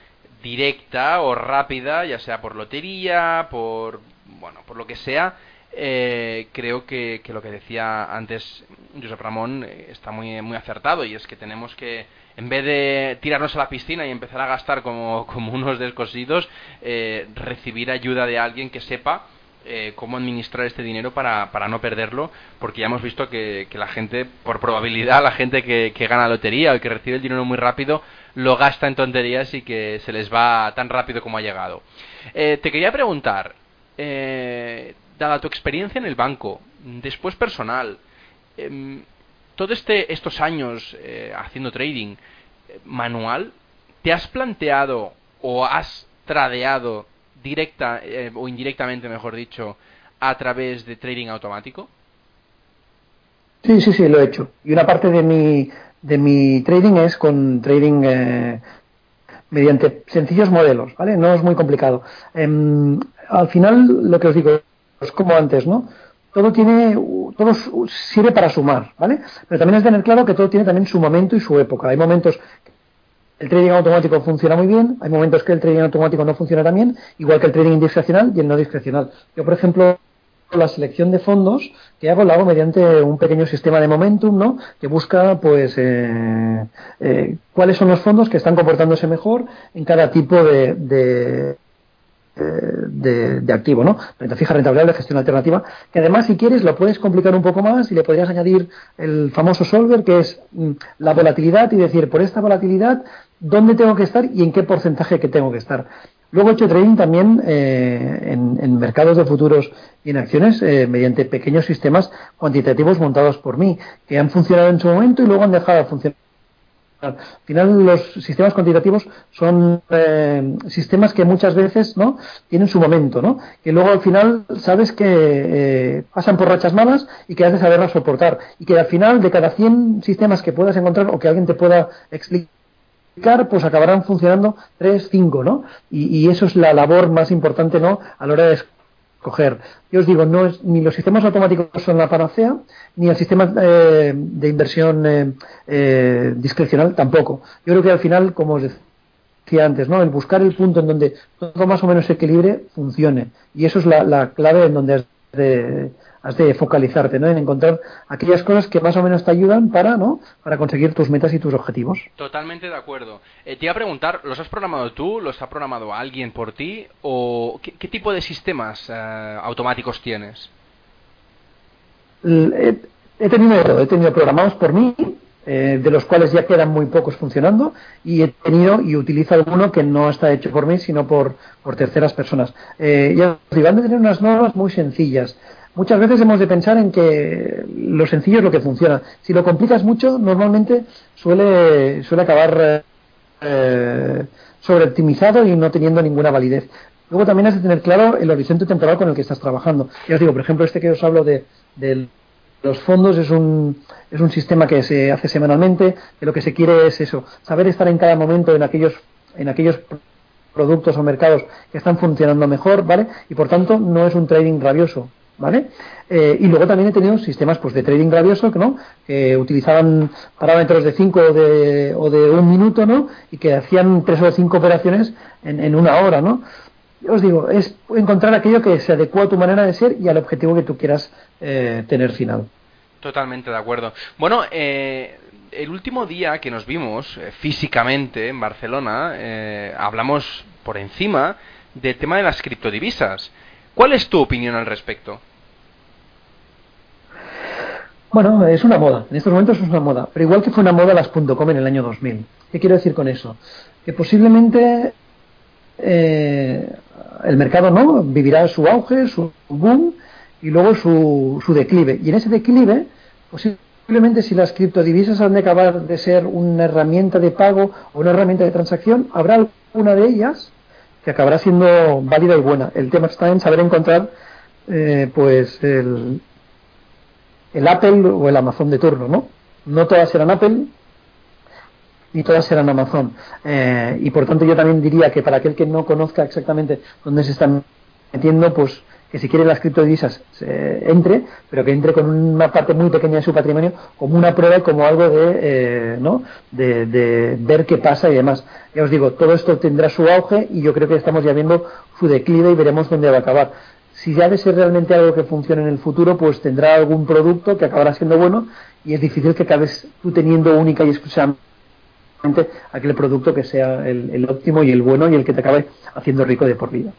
directa o rápida, ya sea por lotería, por, bueno, por lo que sea, eh, creo que, lo que decía antes Josep Ramón eh, está muy, muy acertado y es que tenemos que, en vez de tirarnos a la piscina y empezar a gastar como, [laughs] como unos descosidos, eh, recibir ayuda de alguien que sepa eh, cómo administrar este dinero para, para, no perderlo, porque ya hemos visto que, que la gente, por probabilidad, la gente que, que, gana lotería o que recibe el dinero muy rápido, lo gasta en tonterías y que se les va tan rápido como ha llegado. Eh, te quería preguntar, eh, dada tu experiencia en el banco, después personal, eh, todos este, estos años eh, haciendo trading eh, manual, ¿te has planteado o has tradeado directa o indirectamente, mejor dicho, a través de trading automático? Sí, sí, sí, lo he hecho. Y una parte de mi, de mi trading es con trading eh, mediante sencillos modelos, ¿vale? No es muy complicado. Eh, al final, lo que os digo es como antes, ¿no? Todo tiene, todo sirve para sumar, ¿vale? Pero también es tener claro que todo tiene también su momento y su época. Hay momentos el trading automático funciona muy bien, hay momentos que el trading automático no funciona tan bien, igual que el trading discrecional y el no discrecional. Yo, por ejemplo, la selección de fondos que hago la hago mediante un pequeño sistema de momentum, ¿no? Que busca, pues, eh, eh, cuáles son los fondos que están comportándose mejor en cada tipo de, de activo, ¿no? Renta fija, renta gestión alternativa, que además, si quieres, lo puedes complicar un poco más y le podrías añadir el famoso solver, que es mm, la volatilidad y decir, por esta volatilidad, ¿dónde tengo que estar y en qué porcentaje que tengo que estar? Luego he hecho trading también eh, en, en, mercados de futuros y en acciones eh, mediante pequeños sistemas cuantitativos montados por mí, que han funcionado en su momento y luego han dejado de funcionar. Al final los sistemas cuantitativos son eh, sistemas que muchas veces no tienen su momento, ¿no? Que luego al final sabes que eh, pasan por rachas malas y que has de saberlas soportar. Y que al final de cada 100 sistemas que puedas encontrar o que alguien te pueda explicar pues acabarán funcionando 3, 5, ¿no? Y, eso es la labor más importante, ¿no? A la hora de coger. Yo os digo, no es, ni los sistemas automáticos son la panacea, ni el sistema eh, de inversión eh, eh, discrecional tampoco. Yo creo que al final, como os decía antes, ¿no? el buscar el punto en donde todo más o menos equilibre funcione. Y eso es la, la clave en donde has de, has de focalizarte, ¿no? En encontrar aquellas cosas que más o menos te ayudan para, ¿no? Para conseguir tus metas y tus objetivos. Totalmente de acuerdo. Eh, te iba a preguntar, ¿los has programado tú? ¿Los ha programado alguien por ti? ¿O qué, qué tipo de sistemas eh, automáticos tienes? He, he, tenido, he tenido programados por mí, eh, de los cuales ya quedan muy pocos funcionando, y he tenido y utilizo alguno que no está hecho por mí, sino por, por terceras personas. Eh, ya van a tener unas normas muy sencillas. Muchas veces hemos de pensar en que lo sencillo es lo que funciona. Si lo complicas mucho, normalmente suele, suele acabar eh, sobreoptimizado y no teniendo ninguna validez. Luego también has de tener claro el horizonte temporal con el que estás trabajando. Ya os digo, por ejemplo, este que os hablo de, de los fondos es un, es un sistema que se hace semanalmente, que lo que se quiere es eso, saber estar en cada momento en aquellos, en aquellos productos o mercados que están funcionando mejor, ¿vale? Y por tanto no es un trading rabioso, ¿vale? Eh, y luego también he tenido sistemas pues de trading rabioso que no que utilizaban parámetros de 5 o de, o de un minuto no y que hacían tres o cinco operaciones en, en una hora no os digo es encontrar aquello que se adecua a tu manera de ser y al objetivo que tú quieras eh, tener final. Totalmente de acuerdo. Bueno eh, el último día que nos vimos eh, físicamente en Barcelona eh, hablamos por encima del tema de las criptodivisas ¿Cuál es tu opinión al respecto? Bueno, es una moda. En estos momentos es una moda. Pero igual que fue una moda las .com en el año 2000. ¿Qué quiero decir con eso? Que posiblemente eh, el mercado no vivirá su auge, su boom y luego su, su declive. Y en ese declive, posiblemente si las criptodivisas han de acabar de ser una herramienta de pago o una herramienta de transacción, habrá alguna de ellas que acabará siendo válida y buena. El tema está en saber encontrar eh, pues el, el Apple o el Amazon de turno, ¿no? No todas serán Apple ni todas serán Amazon. Eh, y por tanto yo también diría que para aquel que no conozca exactamente dónde se están metiendo, pues que si quiere las criptodivisas entre, pero que entre con una parte muy pequeña de su patrimonio como una prueba y como algo de, eh, ¿no? De, ver qué pasa y demás. Ya os digo, todo esto tendrá su auge y yo creo que estamos ya viendo su declive y veremos dónde va a acabar. Si ya de ser realmente algo que funcione en el futuro, pues tendrá algún producto que acabará siendo bueno y es difícil que acabes tú teniendo única y exclusivamente aquel producto que sea el, óptimo y el bueno y el que te acabe haciendo rico de por vida.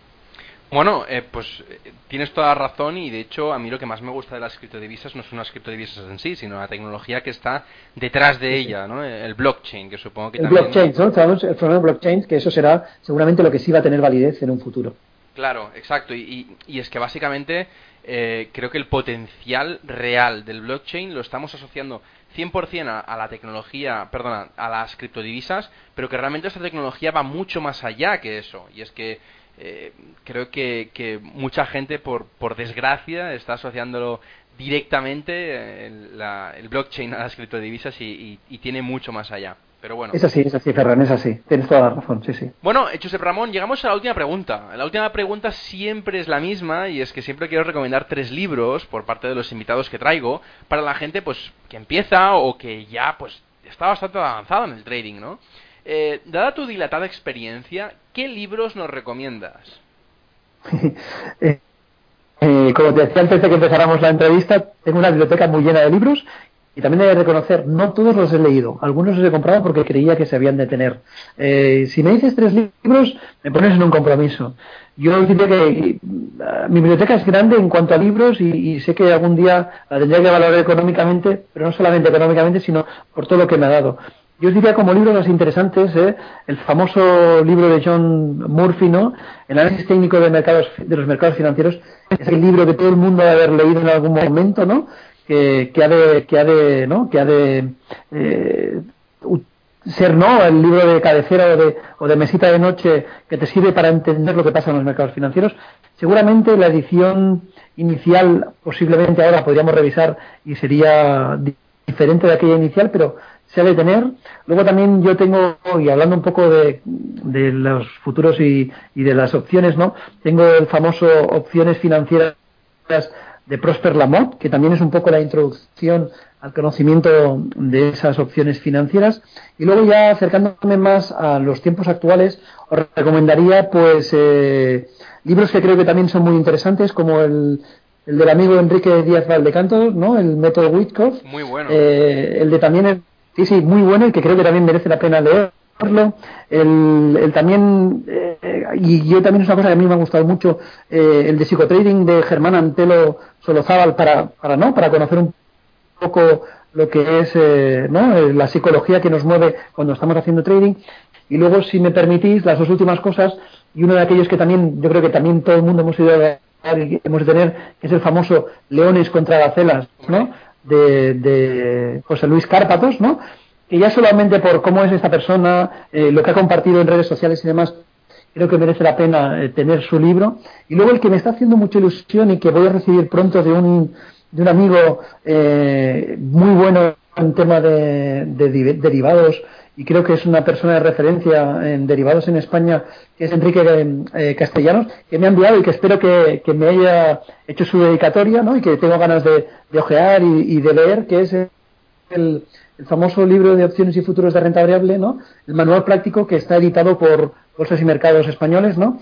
Bueno, eh, pues eh, tienes toda la razón y de hecho a mí lo que más me gusta de las criptodivisas no son las criptodivisas en sí, sino la tecnología que está detrás de ella, ¿no? El blockchain, que supongo que el también... blockchain, ¿no? El fenómeno blockchain, que eso será seguramente lo que sí va a tener validez en un futuro. Claro, exacto. Y, y, es que básicamente eh, creo que el potencial real del blockchain lo estamos asociando 100% a, a, la tecnología, perdona, a las criptodivisas, pero que realmente esta tecnología va mucho más allá que eso. Y es que eh, creo que, que, mucha gente, por, por desgracia, está asociándolo directamente eh, el, blockchain a las criptodivisas y, y, tiene mucho más allá. Pero bueno. Es así, es así, Ferran, es así. Tienes toda la razón, sí, sí. Bueno, Josep Ramón, llegamos a la última pregunta. La última pregunta siempre es la misma y es que siempre quiero recomendar tres libros por parte de los invitados que traigo para la gente pues que empieza o que ya pues está bastante avanzada en el trading, ¿no? Eh, dada tu dilatada experiencia, ¿qué libros nos recomiendas? [laughs] Eh, eh, como te decía antes de que empezáramos la entrevista, tengo una biblioteca muy llena de libros y también he reconocer, no todos los he leído, algunos los he comprado porque creía que se habían de tener. si me dices tres libros, me pones en un compromiso. Yo diría que mi biblioteca es grande en cuanto a libros y, y, sé que algún día la tendría que valorar económicamente, pero no solamente económicamente, sino por todo lo que me ha dado. Yo diría como libros más interesantes, ¿eh? el famoso libro de John Murphy, ¿no? El análisis técnico de, mercados, de los mercados financieros, es el libro que todo el mundo debe haber leído en algún momento, ¿no? Que, que ha de, que ha de, ¿no? Que ha de eh, ser, ¿no? El libro de cabecera o de, o de mesita de noche que te sirve para entender lo que pasa en los mercados financieros. Seguramente la edición inicial, posiblemente ahora podríamos revisar y sería diferente de aquella inicial, pero se ha de tener. Luego también yo tengo, y hablando un poco de, de los futuros y, y, de las opciones, ¿no? Tengo el famoso opciones financieras de Prosper Lamont, que también es un poco la introducción al conocimiento de esas opciones financieras. Y luego ya acercándome más a los tiempos actuales, os recomendaría pues eh, libros que creo que también son muy interesantes, como el, el del amigo Enrique Díaz Valdecanto, ¿no? El método Witkoff. Muy bueno. Eh, el de también Sí, sí, muy bueno y que creo que también merece la pena leerlo. El, también, eh, y yo también es una cosa que a mí me ha gustado mucho, eh, el de psicotrading de Germán Antelo Solozábal para, para, ¿no? para conocer un poco lo que es eh, ¿no? la psicología que nos mueve cuando estamos haciendo trading. Y luego, si me permitís, las dos últimas cosas, y uno de aquellos que también, yo creo que también todo el mundo hemos ido a hemos de tener, es el famoso Leones contra Gacelas, ¿no? De, de José Luis Cárpatos, ¿no? que ya solamente por cómo es esta persona, eh, lo que ha compartido en redes sociales y demás, creo que merece la pena eh, tener su libro. Y luego el que me está haciendo mucha ilusión y que voy a recibir pronto de un, de un amigo eh, muy bueno en tema de, de, derivados y creo que es una persona de referencia en derivados en España, que es Enrique eh, Castellanos, que me ha enviado y que espero que, me haya hecho su dedicatoria, ¿no? Y que tengo ganas de, ojear y, de leer, que es el, famoso libro de opciones y futuros de renta variable, ¿no? El manual práctico que está editado por Bolsas y Mercados Españoles, ¿no?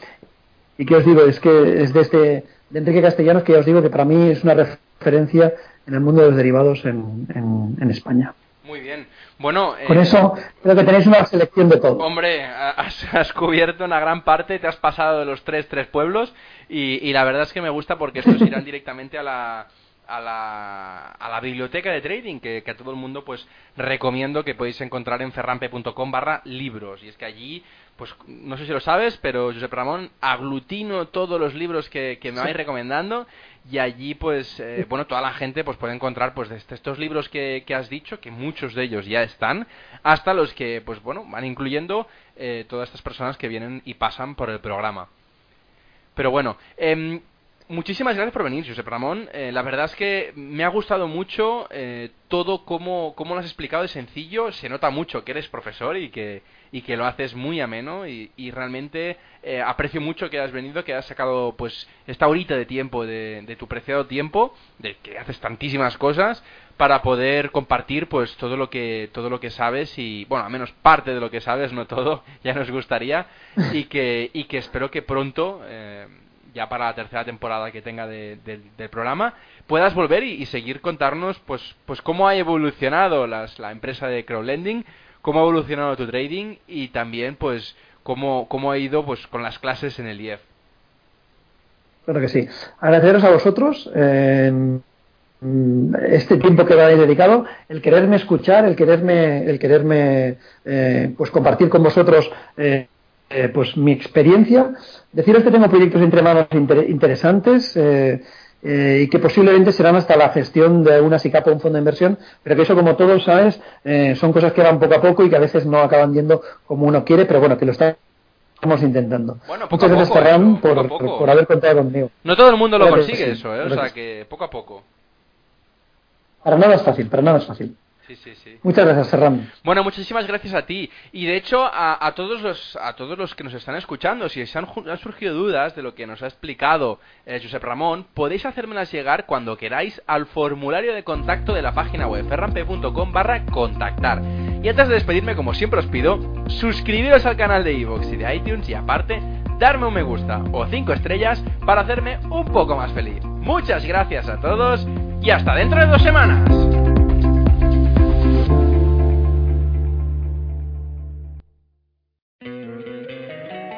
Y que os digo, es que es de este, de Enrique Castellanos, que os digo que para mí es una referencia en el mundo de los derivados en, en España. Muy bien. Bueno, con eso creo que tenéis una selección de todo. Hombre, [laughs] has, cubierto una gran parte, te has pasado de los tres tres pueblos y, la verdad es que me gusta porque estos irán [laughs] directamente a la a la, a la biblioteca de trading que, que, a todo el mundo pues recomiendo que podéis encontrar en ferrampe.com barra libros y es que allí pues no sé si lo sabes pero Josep Ramón aglutino todos los libros que, que me vais recomendando y allí pues eh, bueno toda la gente pues puede encontrar pues de estos libros que, que, has dicho que muchos de ellos ya están hasta los que pues bueno van incluyendo eh, todas estas personas que vienen y pasan por el programa. Pero bueno eh, muchísimas gracias por venir, Josep Ramón. Eh, la verdad es que me ha gustado mucho eh, todo como, como lo has explicado de sencillo. Se nota mucho que eres profesor y que, y que lo haces muy ameno y, y realmente eh, aprecio mucho que has venido, que has sacado pues esta horita de tiempo, de, de, tu preciado tiempo, de que haces tantísimas cosas para poder compartir pues todo lo que todo lo que sabes y bueno al menos parte de lo que sabes no todo [laughs] ya nos gustaría y que y que espero que pronto eh, ya para la tercera temporada que tenga de, de, del programa, puedas volver y, y, seguir contarnos pues, pues cómo ha evolucionado las, la empresa de crowdlending, cómo ha evolucionado tu trading y también pues cómo, cómo ha ido pues con las clases en el IEF. Claro que sí. Agradeceros a vosotros eh, este tiempo que me habéis dedicado, el quererme escuchar, el quererme, el quererme eh, pues compartir con vosotros eh, eh, pues mi experiencia. Deciros que tengo proyectos entre manos inter interesantes eh, eh, y que posiblemente serán hasta la gestión de una SICAP o un fondo de inversión, pero que eso, como todos sabes, eh, son cosas que van poco a poco y que a veces no acaban yendo como uno quiere, pero bueno, que lo estamos intentando. Bueno, Muchas gracias, poco, Ferran, ¿eh? por, poco a poco. por, por, haber contado conmigo. No todo el mundo lo consigue sí, eso, ¿eh? o sea que poco a poco. Para nada es fácil, para nada es fácil. Sí, sí, sí. Muchas gracias, Ferran. Bueno, muchísimas gracias a ti. Y de hecho, a, a, todos los a todos los que nos están escuchando, si os han, han surgido dudas de lo que nos ha explicado eh, Josep Ramón, podéis hacérmelas llegar cuando queráis al formulario de contacto de la página web ferranp.com barra contactar. Y antes de despedirme, como siempre os pido, suscribiros al canal de iVoox y de iTunes y aparte, darme un me gusta o 5 estrellas para hacerme un poco más feliz. Muchas gracias a todos y hasta dentro de dos semanas.